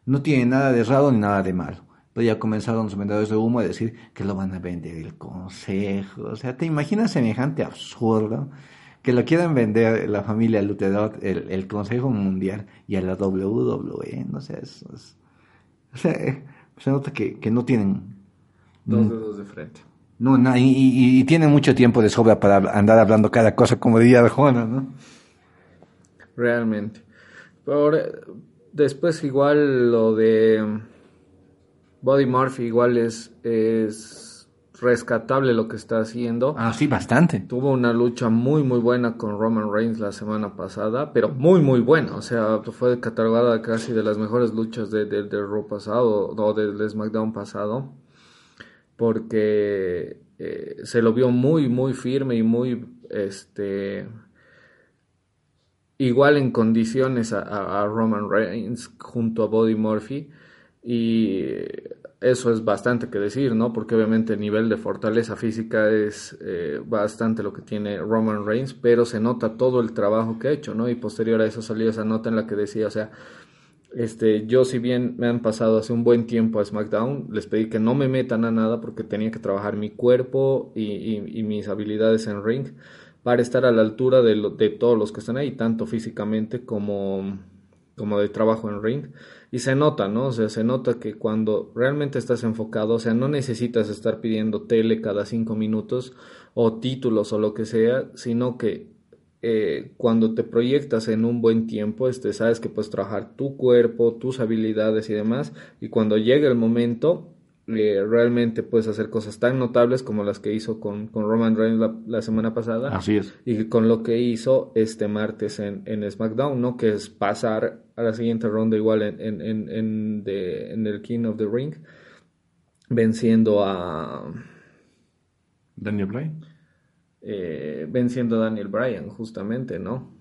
Speaker 2: No tiene nada de raro ni nada de malo. Pero ya comenzaron los vendedores de humo a decir que lo van a vender el consejo. O sea, ¿te imaginas semejante absurdo? Que lo quieran vender la familia Luterot, el, Consejo Mundial y a la WWE. No sé, eso es... O sea, eh, se nota que no tienen...
Speaker 3: Dos dedos de frente.
Speaker 2: No, na- y, y- y tienen mucho tiempo de sobra para andar hablando cada cosa como diría Arjona, ¿no?
Speaker 3: Realmente. Por, después igual lo de Body Murphy igual es, es rescatable lo que está haciendo.
Speaker 2: Ah, sí, bastante.
Speaker 3: Tuvo una lucha muy muy buena con Roman Reigns la semana pasada, pero muy muy buena, o sea, fue catalogada casi de las mejores luchas de, de, del Raw pasado, o del SmackDown pasado, porque eh, se lo vio muy muy firme y muy, este, igual en condiciones a, Roman Reigns junto a Body Murphy, Y eso es bastante que decir, ¿no? Porque obviamente el nivel de fortaleza física es eh, bastante lo que tiene Roman Reigns, pero se nota todo el trabajo que ha hecho, ¿no? Y posterior a eso salió esa nota en la que decía, o sea, este, yo si bien me han pasado hace un buen tiempo a SmackDown, les pedí que no me metan a nada porque tenía que trabajar mi cuerpo y, y- y mis habilidades en ring para estar a la altura de, de todos los que están ahí, tanto físicamente como, como de trabajo en ring. Y se nota, ¿no? O sea, se nota que cuando realmente estás enfocado, o sea, no necesitas estar pidiendo tele cada cinco minutos o títulos o lo que sea, sino que eh, cuando te proyectas en un buen tiempo, este, sabes que puedes trabajar tu cuerpo, tus habilidades y demás, y cuando llegue el momento, eh, realmente puedes hacer cosas tan notables como las que hizo con, con Roman Reigns la, la semana pasada
Speaker 2: Así es.
Speaker 3: y con lo que hizo este martes en, en SmackDown, ¿no? Que es pasar a la siguiente ronda igual en, en, en, el King of the Ring, venciendo a
Speaker 2: Daniel Bryan.
Speaker 3: Eh, venciendo a Daniel Bryan, justamente, ¿no?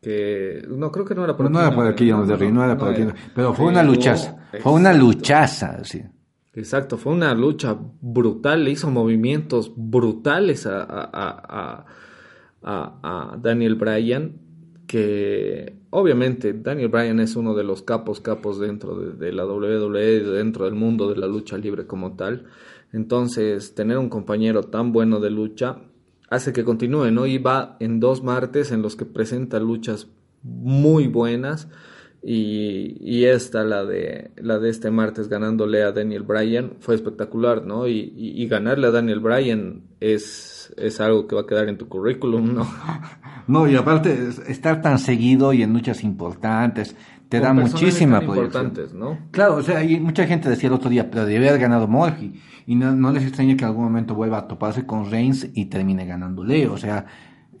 Speaker 3: Que no creo que no era
Speaker 2: Pero no
Speaker 3: King
Speaker 2: era por
Speaker 3: the Ring,
Speaker 2: Ring, no era por of- Pero fue una luchaza. Fue una luchaza, sí.
Speaker 3: Exacto, fue una lucha brutal, le hizo movimientos brutales a- a- a- a Daniel Bryan, que obviamente Daniel Bryan es uno de los capos capos dentro de, de la WWE, dentro del mundo de la lucha libre como tal. Entonces, tener un compañero tan bueno de lucha hace que continúe, ¿no? Y va en dos martes en los que presenta luchas muy buenas. Y, y esta, la de, la de este martes ganándole a Daniel Bryan, fue espectacular, ¿no? Y, y- y ganarle a Daniel Bryan es, es algo que va a quedar en tu currículum, ¿no?
Speaker 2: No, y aparte, es- estar tan seguido y en luchas importantes te da
Speaker 3: Con
Speaker 2: muchísima
Speaker 3: importantes, ¿no?
Speaker 2: Claro, o sea, y mucha gente decía el otro día, pero debe haber ganado Murphy. Y no, no les extraña que en algún momento vuelva a toparse con Reigns y termine ganándole. O sea,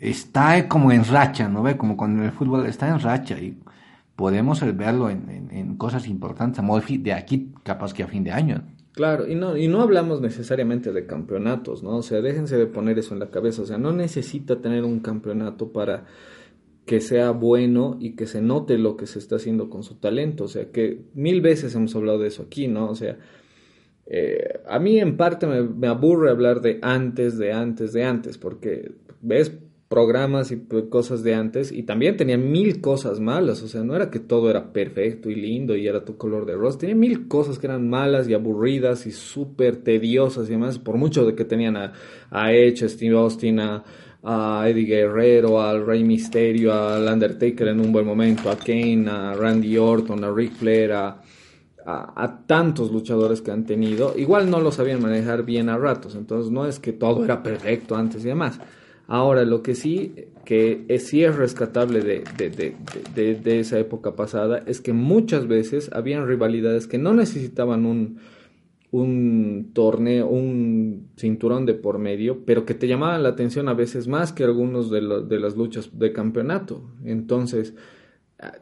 Speaker 2: está como en racha, ¿no ve? Como cuando el fútbol está en racha y podemos verlo en, en- en cosas importantes a Murphy de aquí, capaz que a fin de año.
Speaker 3: Claro, y no, y no hablamos necesariamente de campeonatos, ¿no? O sea, déjense de poner eso en la cabeza. O sea, no necesita tener un campeonato para que sea bueno y que se note lo que se está haciendo con su talento. O sea, que mil veces hemos hablado de eso aquí, ¿no? O sea, eh, a mí en parte me, me aburre hablar de antes, de antes, de antes, porque ves programas y cosas de antes y también tenía mil cosas malas, o sea, no era que todo era perfecto y lindo y era tu color de rosa, tenía mil cosas que eran malas y aburridas y súper tediosas y demás, por mucho de que tenían a, a Edge, a Steve Austin, a, a Eddie Guerrero, al Rey Misterio, al Undertaker en un buen momento, a Kane, a Randy Orton, a Ric Flair, a, a, tantos luchadores que han tenido, igual no lo sabían manejar bien a ratos, entonces no es que todo era perfecto antes y demás. Ahora, lo que sí, que es, sí es rescatable de, de, de, de, esa época pasada, es que muchas veces habían rivalidades que no necesitaban un, un torneo, un cinturón de por medio, pero que te llamaban la atención a veces más que algunos de, de las luchas de campeonato. Entonces,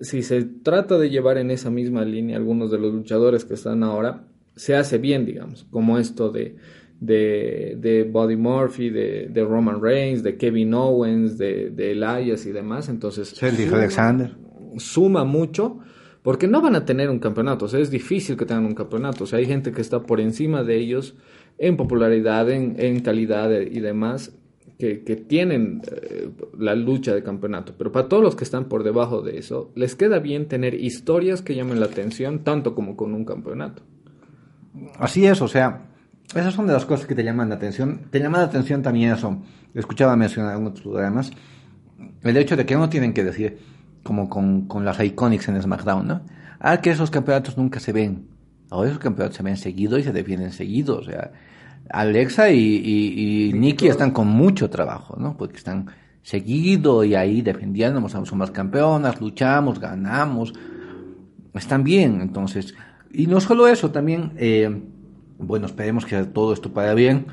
Speaker 3: si se trata de llevar en esa misma línea algunos de los luchadores que están ahora, se hace bien, digamos, como esto de, de, de Buddy Murphy, de, de Roman Reigns, de Kevin Owens, de, de Elias y demás. Entonces, suma-
Speaker 2: Alexander.
Speaker 3: suma mucho porque no van a tener un campeonato, o sea, es difícil que tengan un campeonato, o sea, hay gente que está por encima de ellos en popularidad, en, en calidad y demás, que, tienen eh, la lucha de campeonato, pero para todos los que están por debajo de eso, les queda bien tener historias que llamen la atención, tanto como con un campeonato.
Speaker 2: Así es, o sea, esas son de las cosas que te llaman la atención. Te llama la atención también eso. Escuchaba mencionar en otros programas. El hecho de que no tienen que decir, como con, con las Iconics en SmackDown, ¿no? Ah, que esos campeonatos nunca se ven. Ahora esos campeonatos se ven seguido y se defienden seguido. O sea, Alexa y, y, y Nikki están con mucho trabajo, ¿no? Porque están seguido y ahí defendiéndonos, somos campeonas, luchamos, ganamos están bien, entonces. Y no solo eso, también, eh, bueno, esperemos que todo esto para bien.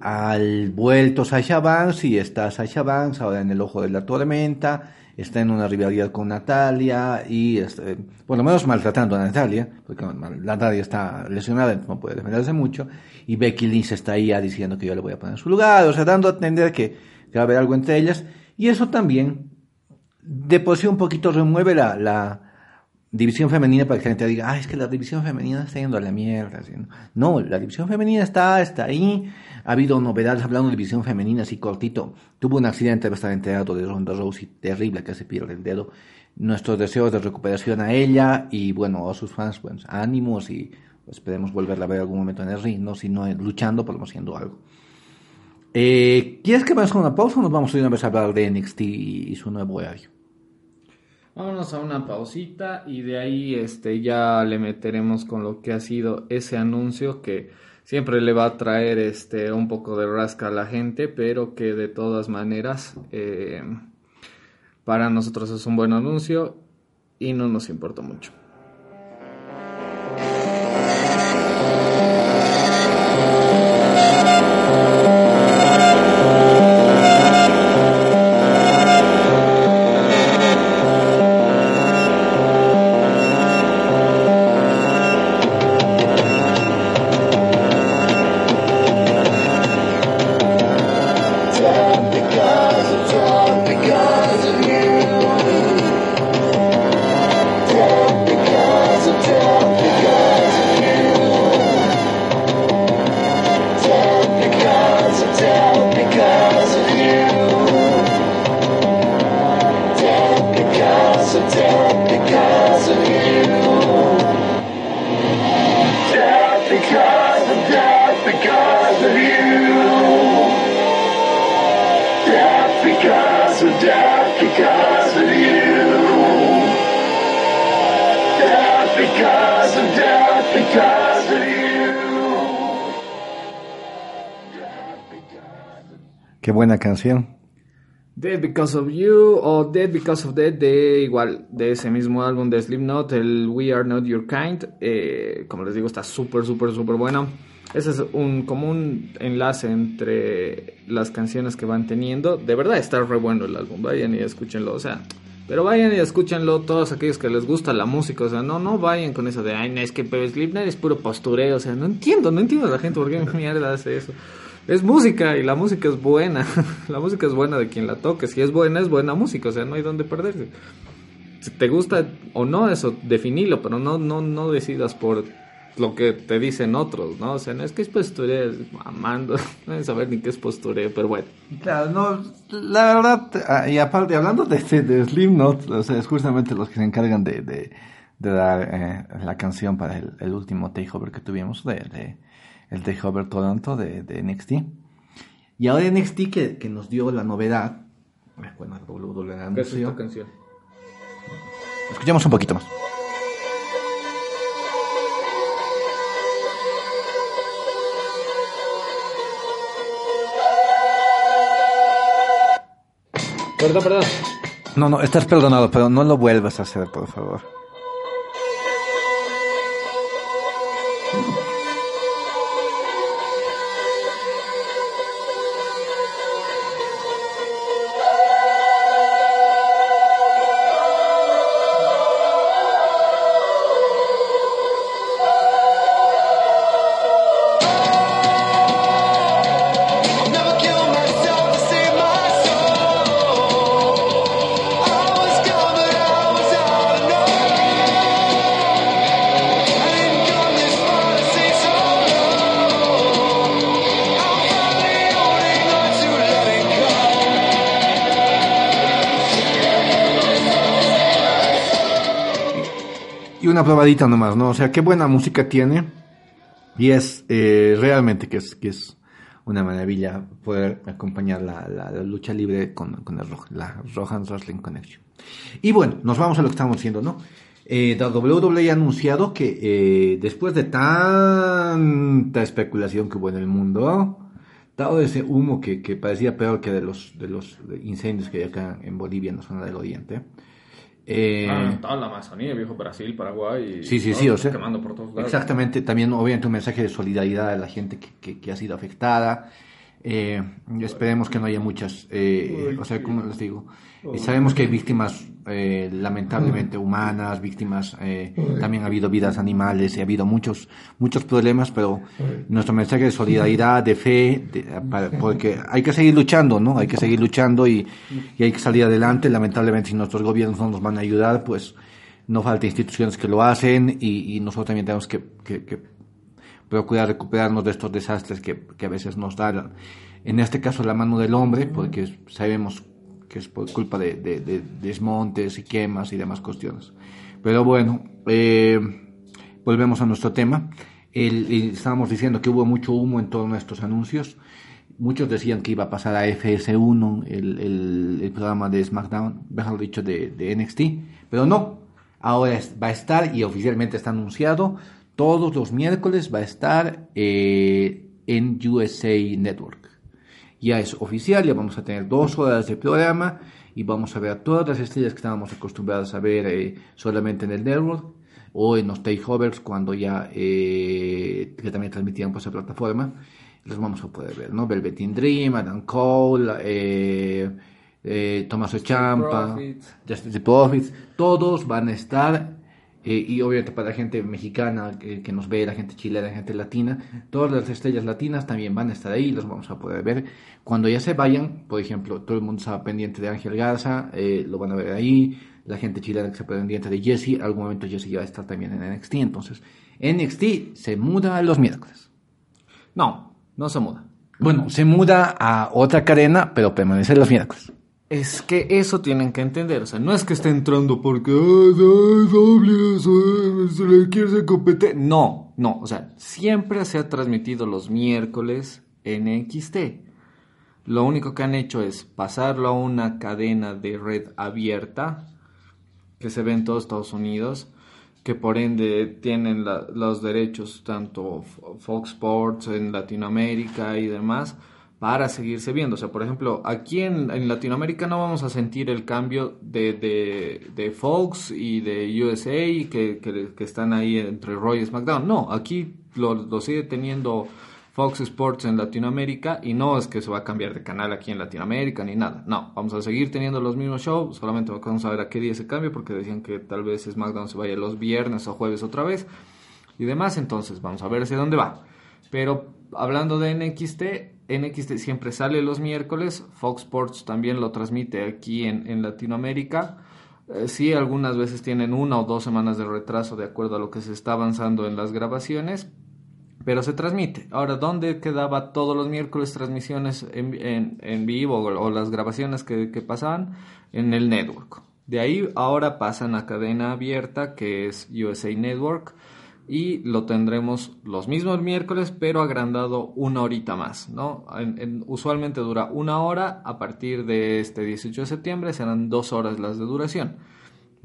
Speaker 2: Al vuelto Sasha Banks, y está Sasha Banks ahora en el ojo de la tormenta, está en una rivalidad con Natalia, y este, por lo menos maltratando a Natalia, porque Natalia está lesionada, no puede defenderse mucho, y Becky Lynch está ahí diciendo que yo le voy a poner en su lugar, o sea, dando a entender que, que va a haber algo entre ellas, y eso también, de por sí un poquito remueve la, la división femenina para que la gente diga, ah, es que la división femenina está yendo a la mierda. ¿no? La división femenina está, está ahí. Ha habido novedades hablando de división femenina, así cortito. Tuvo un accidente bastante alto de Ronda Rousey, terrible, que se pierde el dedo. Nuestros deseos de recuperación a ella y, bueno, a sus fans, pues, ánimos y esperemos volverla a ver algún momento en el ring, ¿no? Si no luchando, por lo menos haciendo algo. Eh, ¿Quieres que vayamos con una pausa o nos vamos a ir una vez a hablar de NXT y, y su nuevo horario?
Speaker 3: Vámonos a una pausita y de ahí este ya le meteremos con lo que ha sido ese anuncio que siempre le va a traer este un poco de rasca a la gente, pero que de todas maneras eh, para nosotros es un buen anuncio y no nos importa mucho.
Speaker 2: Canción.
Speaker 3: Dead Because of You o Dead Because of Dead de igual de ese mismo álbum de Slipknot, el We Are Not Your Kind. eh, como les digo, está súper, súper, súper bueno. Ese es un como un enlace entre las canciones que van teniendo. De verdad está re bueno el álbum. Vayan y escúchenlo. O sea, pero vayan y escúchenlo todos aquellos que les gusta la música. O sea, no, no vayan con eso de ay, no, es que Slipknot es puro postureo. O sea, no entiendo, no entiendo a la gente por qué mierda hace eso. Es música y la música es buena. la música es buena de quien la toque. Si es buena, es buena música. O sea, no hay donde perderse. Si te gusta o no, eso, definilo, pero no, no, no decidas por lo que te dicen otros, ¿no? O sea, no es que es postureo, es amando, no deben saber ni qué es postureo, pero bueno.
Speaker 2: Claro, no, la verdad, ah, y aparte, hablando de, de, de Slipknot, o sea, es justamente los que se encargan de, de, de dar eh, la canción para el, el último takeover que tuvimos, de, de el takeover Toronto de, de NXT. Y ahora NXT que, que nos dio la novedad, eh, bueno, WWE anunció.
Speaker 3: canción?
Speaker 2: Escuchamos un poquito más.
Speaker 3: Perdón, perdón.
Speaker 2: No, no, estás perdonado, pero no lo vuelvas a hacer, por favor. Una probadita nomás, ¿no? O sea, qué buena música tiene. Y es eh, realmente que es, que es una maravilla poder acompañar la, la- la lucha libre con, con el la Rohan Wrestling Connection. Y bueno, nos vamos a lo que estamos haciendo, ¿no? Eh, la WWE ha anunciado que eh, después de tanta especulación que hubo en el mundo, dado ese humo que, que parecía peor que de los, de los incendios que hay acá en Bolivia, en la zona del Oriente, eh,
Speaker 3: Ah, toda la Amazonía, viejo Brasil, Paraguay.
Speaker 2: Sí, sí, sí, o sea.
Speaker 3: Quemando por todos lados.
Speaker 2: Exactamente, también obviamente un mensaje de solidaridad a la gente que, que- que ha sido afectada. Eh, esperemos que no haya muchas, eh, o sea, como les digo, eh, sabemos que hay víctimas eh, lamentablemente humanas, víctimas, eh, también ha habido vidas animales y ha habido muchos, muchos problemas, pero nuestro mensaje de solidaridad, de fe, de- para- porque hay que seguir luchando, ¿no? Hay que seguir luchando y, y hay que salir adelante. Lamentablemente, si nuestros gobiernos no nos van a ayudar, pues no falta instituciones que lo hacen y, y nosotros también tenemos que, que- que procurar recuperarnos de estos desastres que, que a veces nos da, en este caso, la mano del hombre, porque sabemos que es por culpa de, de- de desmontes y quemas y demás cuestiones. Pero bueno, eh, volvemos a nuestro tema. El- el- estábamos diciendo que hubo mucho humo en todos nuestros anuncios. Muchos decían que iba a pasar a FS1, el, el- el programa de SmackDown, mejor dicho, de, de NXT, pero no. Ahora es- va a estar y oficialmente está anunciado. Todos los miércoles va a estar eh, en USA Network. Ya es oficial, ya vamos a tener dos horas de programa y vamos a ver a todas las estrellas que estábamos acostumbrados a ver eh, solamente en el network o en los takeovers cuando ya eh, que también transmitían por esa plataforma los vamos a poder ver, ¿no? Velveteen Dream, Adam Cole, eh, eh, Tommaso
Speaker 3: Profits.
Speaker 2: Justice Profits, todos van a estar eh, y obviamente para la gente mexicana que, que nos ve, la gente chilena, la gente latina, todas las estrellas latinas también van a estar ahí, los vamos a poder ver. Cuando ya se vayan, por ejemplo, todo el mundo estaba pendiente de Ángel Garza, eh, lo van a ver ahí, la gente chilena que se pendiente de Jesse, algún momento Jesse ya va a estar también en NXT, entonces NXT se muda a los miércoles.
Speaker 3: No, no se muda.
Speaker 2: Bueno, se muda a otra cadena, pero permanece los miércoles.
Speaker 3: Es que eso tienen que entender, o sea, no es que esté entrando porque "Ay, ay, doble, eso, se le quiere competente. No, no, o sea, siempre se ha transmitido los miércoles en XT. Lo único que han hecho es pasarlo a una cadena de red abierta que se ve en todos Estados Unidos, que por ende tienen la- los derechos tanto Fox Sports en Latinoamérica y demás para seguirse viendo. O sea, por ejemplo, aquí en, en Latinoamérica no vamos a sentir el cambio de, de, de Fox y de USA que, que, que están ahí entre Roy y SmackDown. No, aquí lo, lo sigue teniendo Fox Sports en Latinoamérica y no es que se va a cambiar de canal aquí en Latinoamérica ni nada. No, vamos a seguir teniendo los mismos shows, solamente vamos a ver a qué día se cambia porque decían que tal vez SmackDown se vaya los viernes o jueves otra vez y demás, entonces vamos a ver hacia dónde va. Pero hablando de NXT, NXT siempre sale los miércoles, Fox Sports también lo transmite aquí en, Latinoamérica. Eh, sí, algunas veces tienen una o dos semanas de retraso de acuerdo a lo que se está avanzando en las grabaciones, pero se transmite. Ahora, ¿dónde quedaba todos los miércoles transmisiones en, vivo o, las grabaciones que pasaban? En el network. De ahí ahora pasan a cadena abierta, que es USA Network, y lo tendremos los mismos miércoles, pero agrandado una horita más, ¿no? En- en- usualmente dura una hora, a partir de este 18 de septiembre serán dos horas las de duración.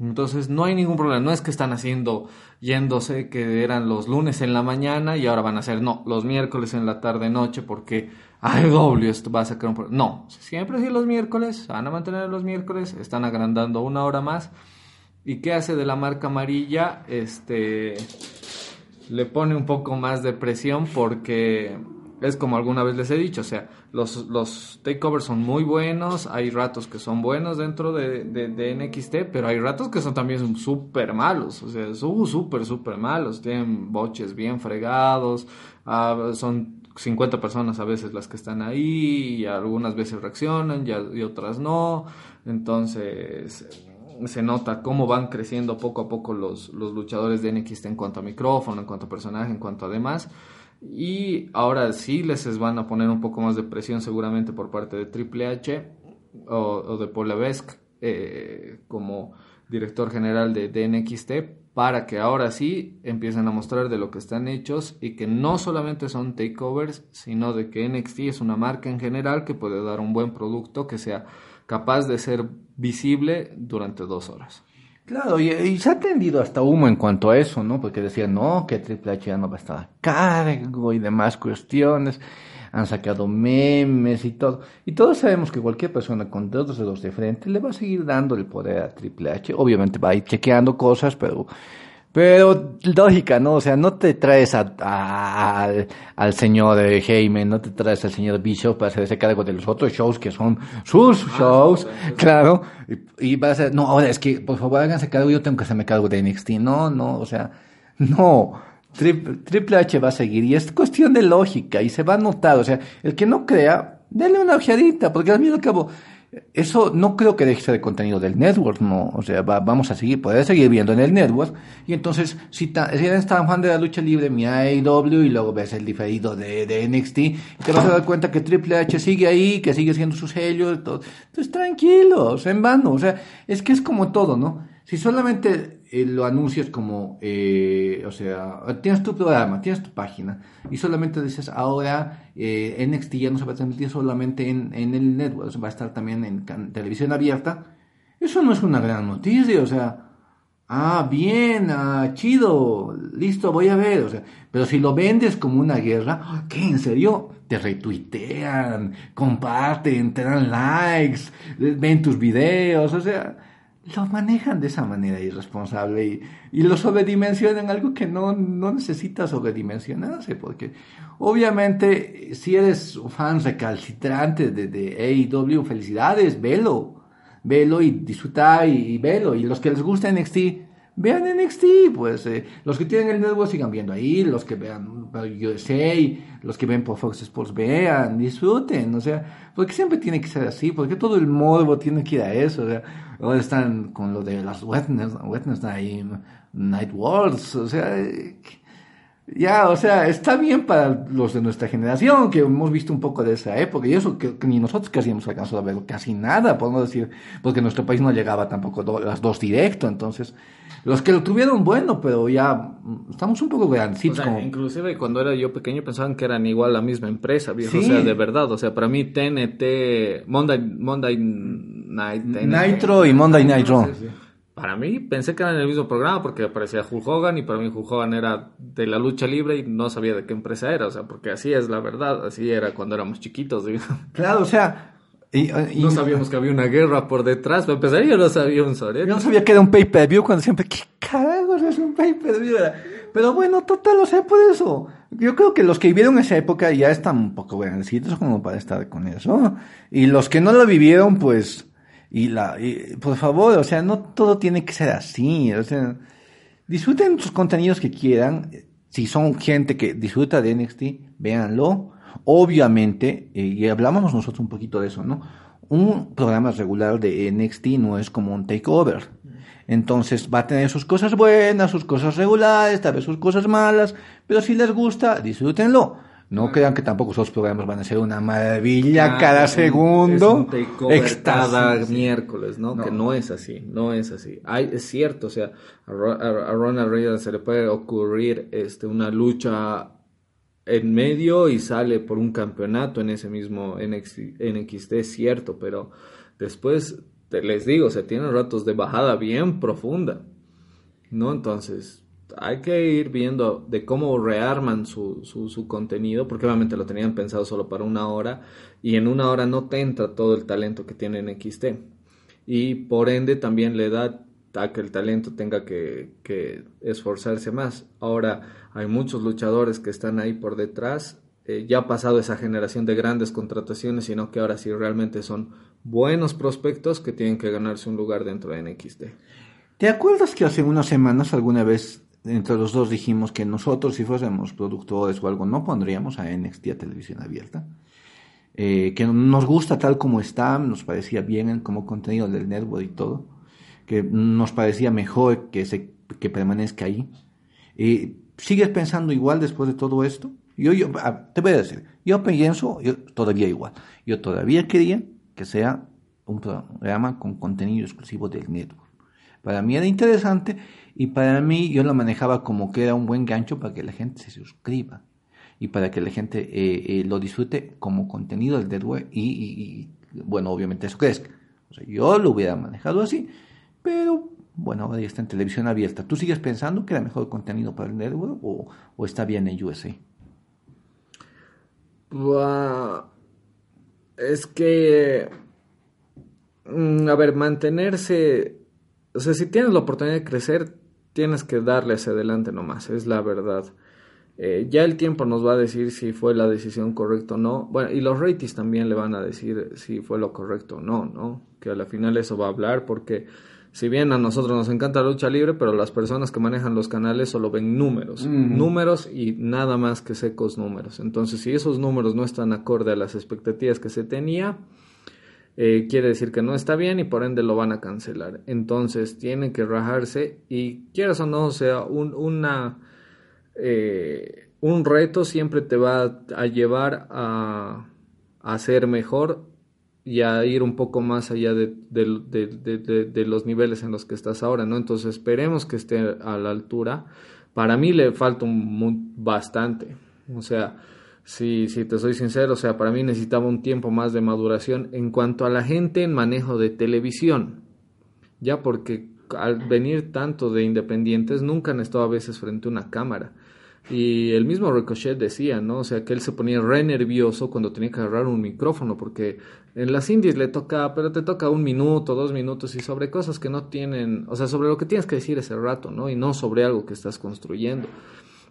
Speaker 3: Entonces no hay ningún problema, no es que están haciendo, yéndose que eran los lunes en la mañana y ahora van a ser, no, los miércoles en la tarde noche porque, ay, doble, esto va a sacar un problema. No, siempre sí los miércoles, van a mantener los miércoles, están agrandando una hora más. ¿Y qué hace de la marca amarilla? Este, le pone un poco más de presión porque es como alguna vez les he dicho, o sea, los, los takeovers son muy buenos, hay ratos que son buenos dentro de, de, NXT, pero hay ratos que son también súper malos, o sea, son súper, súper malos, tienen boches bien fregados, ah, son 50 personas a veces las que están ahí, y algunas veces reaccionan y otras no, entonces se nota cómo van creciendo poco a poco los, los luchadores de NXT en cuanto a micrófono, en cuanto a personaje, en cuanto a demás. Y ahora sí les van a poner un poco más de presión seguramente por parte de Triple H o, de Paul Levesque eh, como director general de, de NXT para que ahora sí empiecen a mostrar de lo que están hechos y que no solamente son takeovers, sino de que NXT es una marca en general que puede dar un buen producto que sea capaz de ser visible durante dos horas.
Speaker 2: Claro, y, se ha tendido hasta humo en cuanto a eso, ¿no? Porque decían, no, que Triple H ya no va a estar a cargo y demás cuestiones. Han sacado memes y todo. Y todos sabemos que cualquier persona con dos dedos de frente le va a seguir dando el poder a Triple H. Obviamente va a ir chequeando cosas, pero... Pero lógica, ¿no? O sea, no te traes a, a- al, al señor eh, Heyman, no te traes al señor Bishop para hacerse cargo de los otros shows que son sus shows, claro. Y, y vas a no, ahora es que, por favor, háganse cargo, yo tengo que hacerme cargo de NXT. No, no, o sea, no. Tri- Triple H va a seguir y es cuestión de lógica y se va a notar. O sea, el que no crea, denle una ojeadita, porque al mismo cabo, eso no creo que deje de ser contenido del network, no, o sea, va- vamos a seguir, poder seguir viendo en el network, y entonces, si, si eres tan fan de la lucha libre, mi AEW, y luego ves el diferido de, de NXT, te vas a dar cuenta que Triple H sigue ahí, que sigue siendo su sello, y todo. entonces tranquilos, en vano, o sea, es que es como todo, ¿no? Si solamente eh, lo anuncias como, eh, o sea, tienes tu programa, tienes tu página, y solamente dices, ahora eh, NXT ya no se va a transmitir solamente en, en el network, va a estar también en televisión abierta, eso no es una gran noticia, o sea, ah, bien, ah, chido, listo, voy a ver, o sea, pero si lo vendes como una guerra, ¿qué, en serio? Te retuitean, comparten, te dan likes, ven tus videos, o sea, lo manejan de esa manera irresponsable y, y lo sobredimensionan algo que no, no necesita sobredimensionarse, porque obviamente si eres fan recalcitrante de, de AEW, felicidades, velo, velo y disfruta y, y velo, y los que les gusta NXT, vean NXT, pues eh, los que tienen el network sigan viendo ahí, los que vean USA, los que ven por Fox Sports vean, disfruten, o sea, porque siempre tiene que ser así, porque todo el morbo tiene que ir a eso, o sea, ahora están con lo de las Wednesday, Night Wars, o sea, eh, ya, o sea, está bien para los de nuestra generación, que hemos visto un poco de esa época, y eso que, que ni nosotros casi hemos alcanzado a ver casi nada, podemos decir, porque nuestro país no llegaba tampoco do- las dos directo, entonces, los que lo tuvieron, bueno, pero ya mm, estamos un poco
Speaker 3: O
Speaker 2: grandecitos
Speaker 3: sea,
Speaker 2: como...
Speaker 3: inclusive cuando era yo pequeño pensaban que eran igual la misma empresa, viejo.
Speaker 2: Sí.
Speaker 3: O sea, de verdad. O sea, para mí TNT, Monday, Monday Night, TNT,
Speaker 2: Nitro y Monday Night Raw.
Speaker 3: Para mí pensé que eran el mismo programa porque aparecía Hulk Hogan y para mí Hulk Hogan era de la lucha libre y no sabía de qué empresa era. O sea, porque así es la verdad. Así era cuando éramos chiquitos. digo.
Speaker 2: Claro, o sea... Y, y-
Speaker 3: No sabíamos que había una guerra por detrás. Para empezar, yo no sabía un sorete.
Speaker 2: Yo no sabía que era un pay-per-view cuando siempre, ¿qué carajos es un pay-per-view? Pero bueno, total, o sea, por eso. Yo creo que los que vivieron esa época ya están un poco grandecitos como para estar con eso. Y los que no lo vivieron, pues, y la, y, por favor, o sea, no todo tiene que ser así. O sea, disfruten sus contenidos que quieran. Si son gente que disfruta de NXT, véanlo. Obviamente, eh, y hablábamos nosotros un poquito de eso, ¿no? Un programa regular de NXT no es como un takeover. Entonces va a tener sus cosas buenas, sus cosas regulares, tal vez sus cosas malas, pero si les gusta, disfrútenlo. No crean que tampoco esos programas van a ser una maravilla
Speaker 3: Ah,
Speaker 2: cada segundo.
Speaker 3: Es un cada miércoles, ¿no?
Speaker 2: No.
Speaker 3: Que no es así, no es así. Hay, es cierto, o sea, a Ronald Reagan se le puede ocurrir este, una lucha en medio y sale por un campeonato en ese mismo NXT, es cierto, pero después, te, les digo, o sea, tienen ratos de bajada bien profunda, ¿no? Entonces, hay que ir viendo de cómo rearman su, su, su contenido, porque obviamente lo tenían pensado solo para una hora, y en una hora no te entra todo el talento que tiene NXT. Y por ende también le da que el talento tenga que, que esforzarse más. Ahora, hay muchos luchadores que están ahí por detrás. eh, ya ha pasado esa generación de grandes contrataciones, sino que ahora sí realmente son buenos prospectos que tienen que ganarse un lugar dentro de NXT.
Speaker 2: ¿Te acuerdas que hace unas semanas alguna vez entre los dos dijimos que nosotros si fuésemos productores o algo no pondríamos a NXT a televisión abierta? Eh, que nos gusta tal como está, nos parecía bien como contenido del network y todo, que nos parecía mejor que, se, que permanezca ahí. Eh, ¿Sigues pensando igual después de todo esto? Yo, yo, te voy a decir, yo pienso yo, todavía igual. Yo todavía quería que sea un programa con contenido exclusivo del network. Para mí era interesante y para mí yo lo manejaba como que era un buen gancho para que la gente se suscriba y para que la gente eh, eh, lo disfrute como contenido del network y, y- y, bueno, obviamente eso crezca. O sea, yo lo hubiera manejado así, pero bueno, ahora ya está en televisión abierta. ¿Tú sigues pensando que era mejor contenido para el network o, está bien en USA?
Speaker 3: Buah, Es que, mm, a ver, mantenerse, o sea, si tienes la oportunidad de crecer, tienes que darle hacia adelante nomás, es la verdad. Eh, ya el tiempo nos va a decir si fue la decisión correcta o no. Bueno, y los ratings también le van a decir si fue lo correcto o no, ¿no? Que a la final eso va a hablar porque si bien a nosotros nos encanta la lucha libre, pero las personas que manejan los canales solo ven números, números y nada más que secos números. Entonces, si esos números no están acorde a las expectativas que se tenía, eh, quiere decir que no está bien y por ende lo van a cancelar. Entonces tienen que rajarse y quieras o no, o sea, un, una, eh, un reto siempre te va a llevar a, a ser mejor y a ir un poco más allá de, de- de- de- los niveles en los que estás ahora, ¿no? Entonces esperemos que esté a la altura. Para mí le falta un, mu- bastante. O sea, si, si te soy sincero, o sea, para mí necesitaba un tiempo más de maduración en cuanto a la gente en manejo de televisión. Ya porque al venir tanto de independientes nunca han estado a veces frente a una cámara. Y el mismo Ricochet decía, ¿no? O sea, que él se ponía re nervioso cuando tenía que agarrar un micrófono, porque en las indies le toca, pero te toca un minuto, dos minutos, y sobre cosas que no tienen, o sea, sobre lo que tienes que decir ese rato, ¿no? Y no sobre algo que estás construyendo.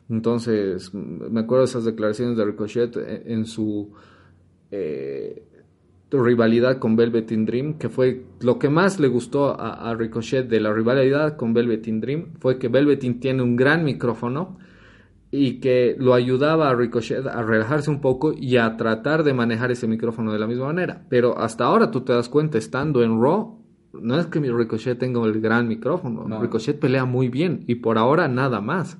Speaker 3: Entonces, me acuerdo de esas declaraciones de Ricochet en, en su eh, rivalidad con Velvet in Dream, que fue lo que más le gustó a, a Ricochet de la rivalidad con Velvet in Dream, fue que Velvet in tiene un gran micrófono y que lo ayudaba a Ricochet a relajarse un poco y a tratar de manejar ese micrófono de la misma manera. Pero hasta ahora tú te das cuenta, estando en Raw, no es que mi Ricochet tenga el gran micrófono,
Speaker 2: No.
Speaker 3: Ricochet pelea muy bien y por ahora nada más.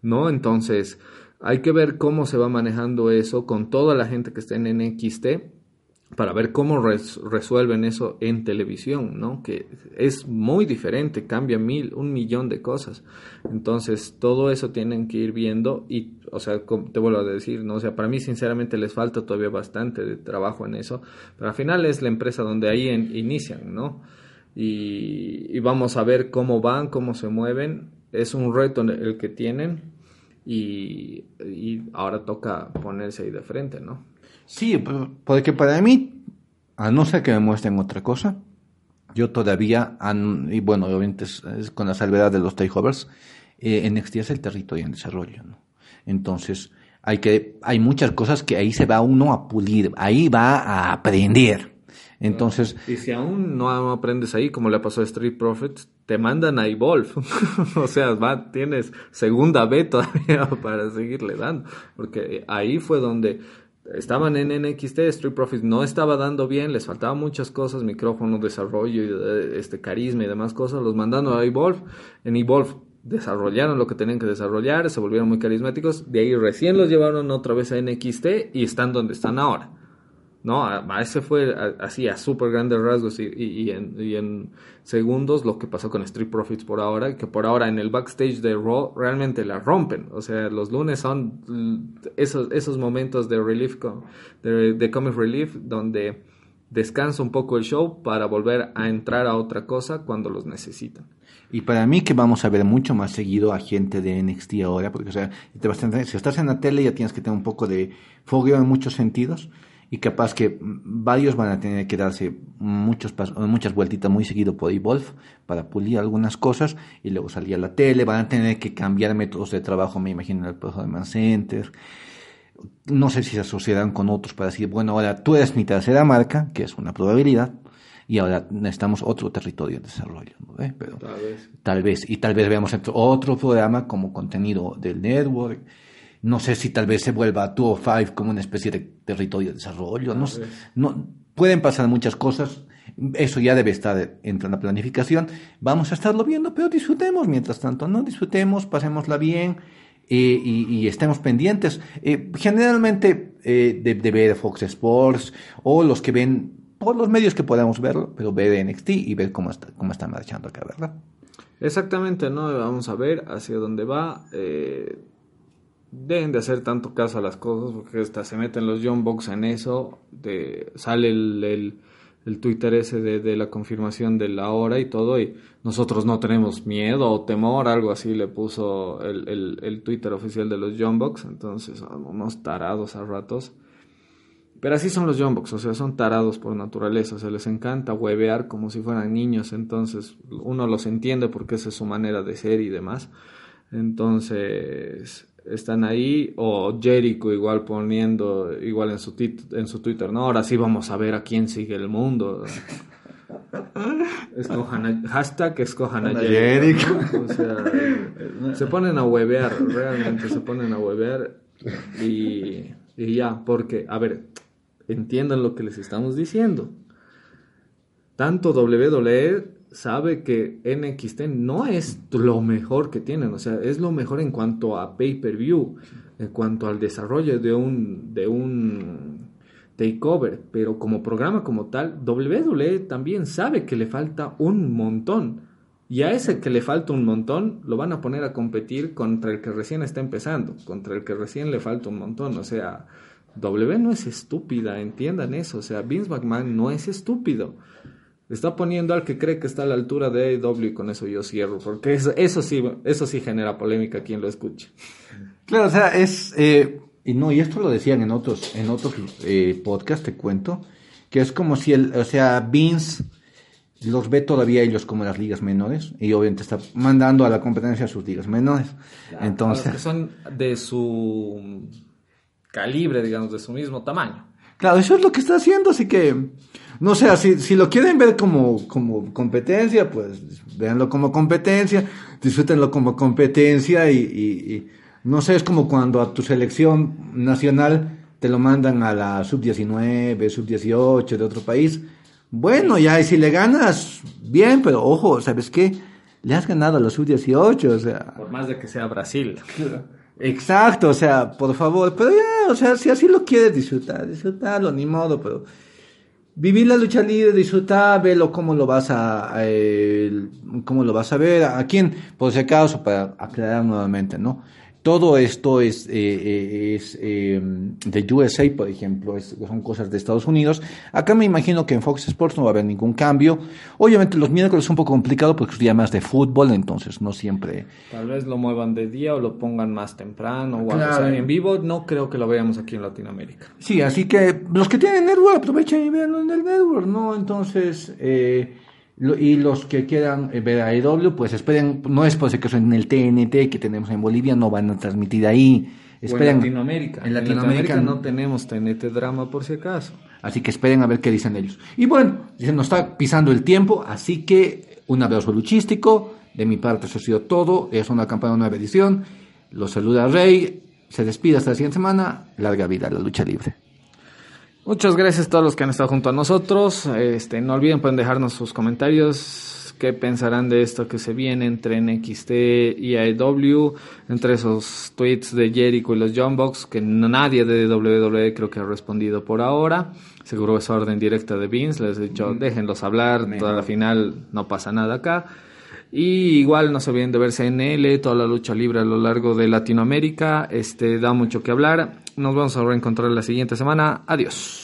Speaker 3: ¿no? Entonces, hay que ver cómo se va manejando eso con toda la gente que está en NXT para ver cómo res- resuelven eso en televisión, ¿no? Que es muy diferente, cambia mil, un millón de cosas. Entonces, todo eso tienen que ir viendo y, o sea, te vuelvo a decir, ¿no? O sea, para mí sinceramente les falta todavía bastante de trabajo en eso, pero al final es la empresa donde ahí inician, ¿no? Y, y vamos a ver cómo van, cómo se mueven. Es un reto el que tienen y, y ahora toca ponerse ahí de frente, ¿no?
Speaker 2: Sí, porque para mí, a no ser que me muestren otra cosa, yo todavía, y bueno, obviamente es, es con la salvedad de los takeovers, eh, NXT es el territorio en desarrollo, ¿no? Entonces, hay que, hay muchas cosas que ahí se va uno a pulir, ahí va a aprender. Entonces,
Speaker 3: Y si aún no aprendes ahí, como le pasó a Street Profits, te mandan a Evolve. o sea, va, tienes segunda B todavía para seguirle dando. Porque ahí fue donde estaban en NXT, Street Profits no estaba dando bien, les faltaban muchas cosas, micrófono, desarrollo, eh, este carisma y demás cosas, los mandaron a Evolve. En Evolve desarrollaron lo que tenían que desarrollar, se volvieron muy carismáticos, de ahí recién los llevaron otra vez a NXT y están donde están ahora. No, a, ese fue así a súper grandes rasgos y, y- en, segundos lo que pasó con Street Profits por ahora, que por ahora en el backstage de Raw realmente la rompen. O sea, los lunes son esos, esos momentos de relief, de, de comic relief, donde descansa un poco el show para volver a entrar a otra cosa cuando los necesitan.
Speaker 2: Y para mí que vamos a ver mucho más seguido a gente de NXT ahora, porque o sea, te vas a tener- si estás en la tele ya tienes que tener un poco de fogueo en muchos sentidos y capaz que varios van a tener que darse muchos muchas vueltitas muy seguido por Evolve para pulir algunas cosas y luego salir a la tele, van a tener que cambiar métodos de trabajo, me imagino, en el Performance Center. No sé si se asociarán con otros para decir, bueno, ahora tú eres mi tercera marca, que es una probabilidad, y ahora necesitamos otro territorio de desarrollo, ¿no? ¿Eh? Pero,
Speaker 3: Tal vez.
Speaker 2: Tal vez, y tal vez veamos otro programa como contenido del network. No sé si tal vez se vuelva 205 como una especie de territorio de desarrollo. No, pueden pasar muchas cosas. Eso ya debe estar entre la planificación. Vamos a estarlo viendo, pero disfrutemos mientras tanto, ¿no? Disfrutemos, pasémosla bien eh, y, y estemos pendientes. Eh, generalmente eh, de, de ver Fox Sports o los que ven por los medios que podamos verlo, pero ver NXT y ver cómo está, cómo está marchando acá, ¿verdad?
Speaker 3: Exactamente, ¿no? Vamos a ver hacia dónde va. Eh, deben de hacer tanto caso a las cosas porque hasta se meten los John Box en eso. De, sale el, el, Twitter ese de, de la confirmación de la hora y todo. Y nosotros no tenemos miedo o temor, algo así le puso el, el, el Twitter oficial de los John Box. Entonces, son unos tarados a ratos. Pero así son los Jumbox, o sea, son tarados por naturaleza, se les encanta huevear como si fueran niños, entonces uno los entiende porque esa es su manera de ser y demás. Entonces, están ahí, o Jericho igual poniendo, igual en su, en su Twitter, no, ahora sí vamos a ver a quién sigue el mundo. Escojan a, hashtag escojan a
Speaker 2: A
Speaker 3: Jericho. O sea, se ponen a huevear, realmente se ponen a huevear y, y ya, porque, a ver, entiendan lo que les estamos diciendo. tanto WWE sabe que NXT no es lo mejor que tienen, o sea, es lo mejor en cuanto a pay-per-view, en cuanto al desarrollo de un, de un takeover, pero como programa como tal, WWE también sabe que le falta un montón. Y a ese que le falta un montón, lo van a poner a competir contra el que recién está empezando, contra el que recién le falta un montón. O sea, W no es estúpida, entiendan eso. O sea, Vince McMahon no es estúpido. Está poniendo al que cree que está a la altura de AEW y con eso yo cierro, porque eso, eso sí, eso sí genera polémica quien lo escuche.
Speaker 2: Claro, o sea, es... eh, y no, y esto lo decían en otros, en otros eh, podcasts, te cuento, que es como si el, o sea, Vince los ve todavía ellos como las ligas menores y obviamente está mandando a la competencia a sus ligas menores.
Speaker 3: Que
Speaker 2: Entonces,
Speaker 3: son de su calibre, digamos, de su mismo tamaño.
Speaker 2: claro, eso es lo que está haciendo, así que, no sé, si, si lo quieren ver como, como competencia, pues véanlo como competencia, disfrútenlo como competencia y, y- y no sé, es como cuando a tu selección nacional te lo mandan a la sub-19, sub-18 de otro país. Bueno, ya, y si le ganas, bien, pero ojo, ¿sabes qué? Le has ganado a la sub-18, o sea...
Speaker 3: Por más de que sea Brasil.
Speaker 2: Exacto, o sea, por favor, pero ya, o sea, si así lo quieres disfrutar, disfrutarlo, ni modo, pero vivir la lucha libre, disfrutar, verlo cómo lo vas a, cómo lo vas a ver, a quién, por si acaso, para aclarar nuevamente, ¿no? Todo esto es, eh, eh, es eh, de USA, por ejemplo, es- son cosas de Estados Unidos. Acá me imagino que en Fox Sports no va a haber ningún cambio. Obviamente los miércoles es un poco complicado porque es día más de fútbol, entonces no siempre...
Speaker 3: Tal vez lo muevan de día o lo pongan más temprano. O algo.
Speaker 2: Claro.
Speaker 3: O sea, en vivo no creo que lo veamos aquí en Latinoamérica.
Speaker 2: Sí, así que los que tienen network aprovechen y veanlo en el network, ¿no? Entonces, eh, y los que quieran ver a EW, pues esperen, no es por si acaso en el TNT que tenemos en Bolivia, no van a transmitir ahí. Esperen,
Speaker 3: en Latinoamérica.
Speaker 2: En Latinoamérica,
Speaker 3: no tenemos TNT drama por si acaso.
Speaker 2: Así que esperen a ver qué dicen ellos. Y bueno, se nos está pisando el tiempo, así que un abrazo luchístico. De mi parte, eso ha sido todo. Es una campaña nueva edición. Los saluda Rey. Se despide hasta la siguiente semana. Larga vida a la lucha libre.
Speaker 3: Muchas gracias a todos los que han estado junto a nosotros. Este, no olviden pueden dejarnos sus comentarios. ¿Qué pensarán de esto que se viene entre NXT y AEW? Entre esos tweets de Jericho y los John Box, que nadie de WWE creo que ha respondido por ahora. Seguro es orden directa de Vince. Les he dicho, déjenlos hablar. Toda la final no pasa nada acá. Y igual no se olviden de ver CNL, toda la lucha libre a lo largo de Latinoamérica. Este da mucho que hablar. Nos vamos a reencontrar la siguiente semana. Adiós.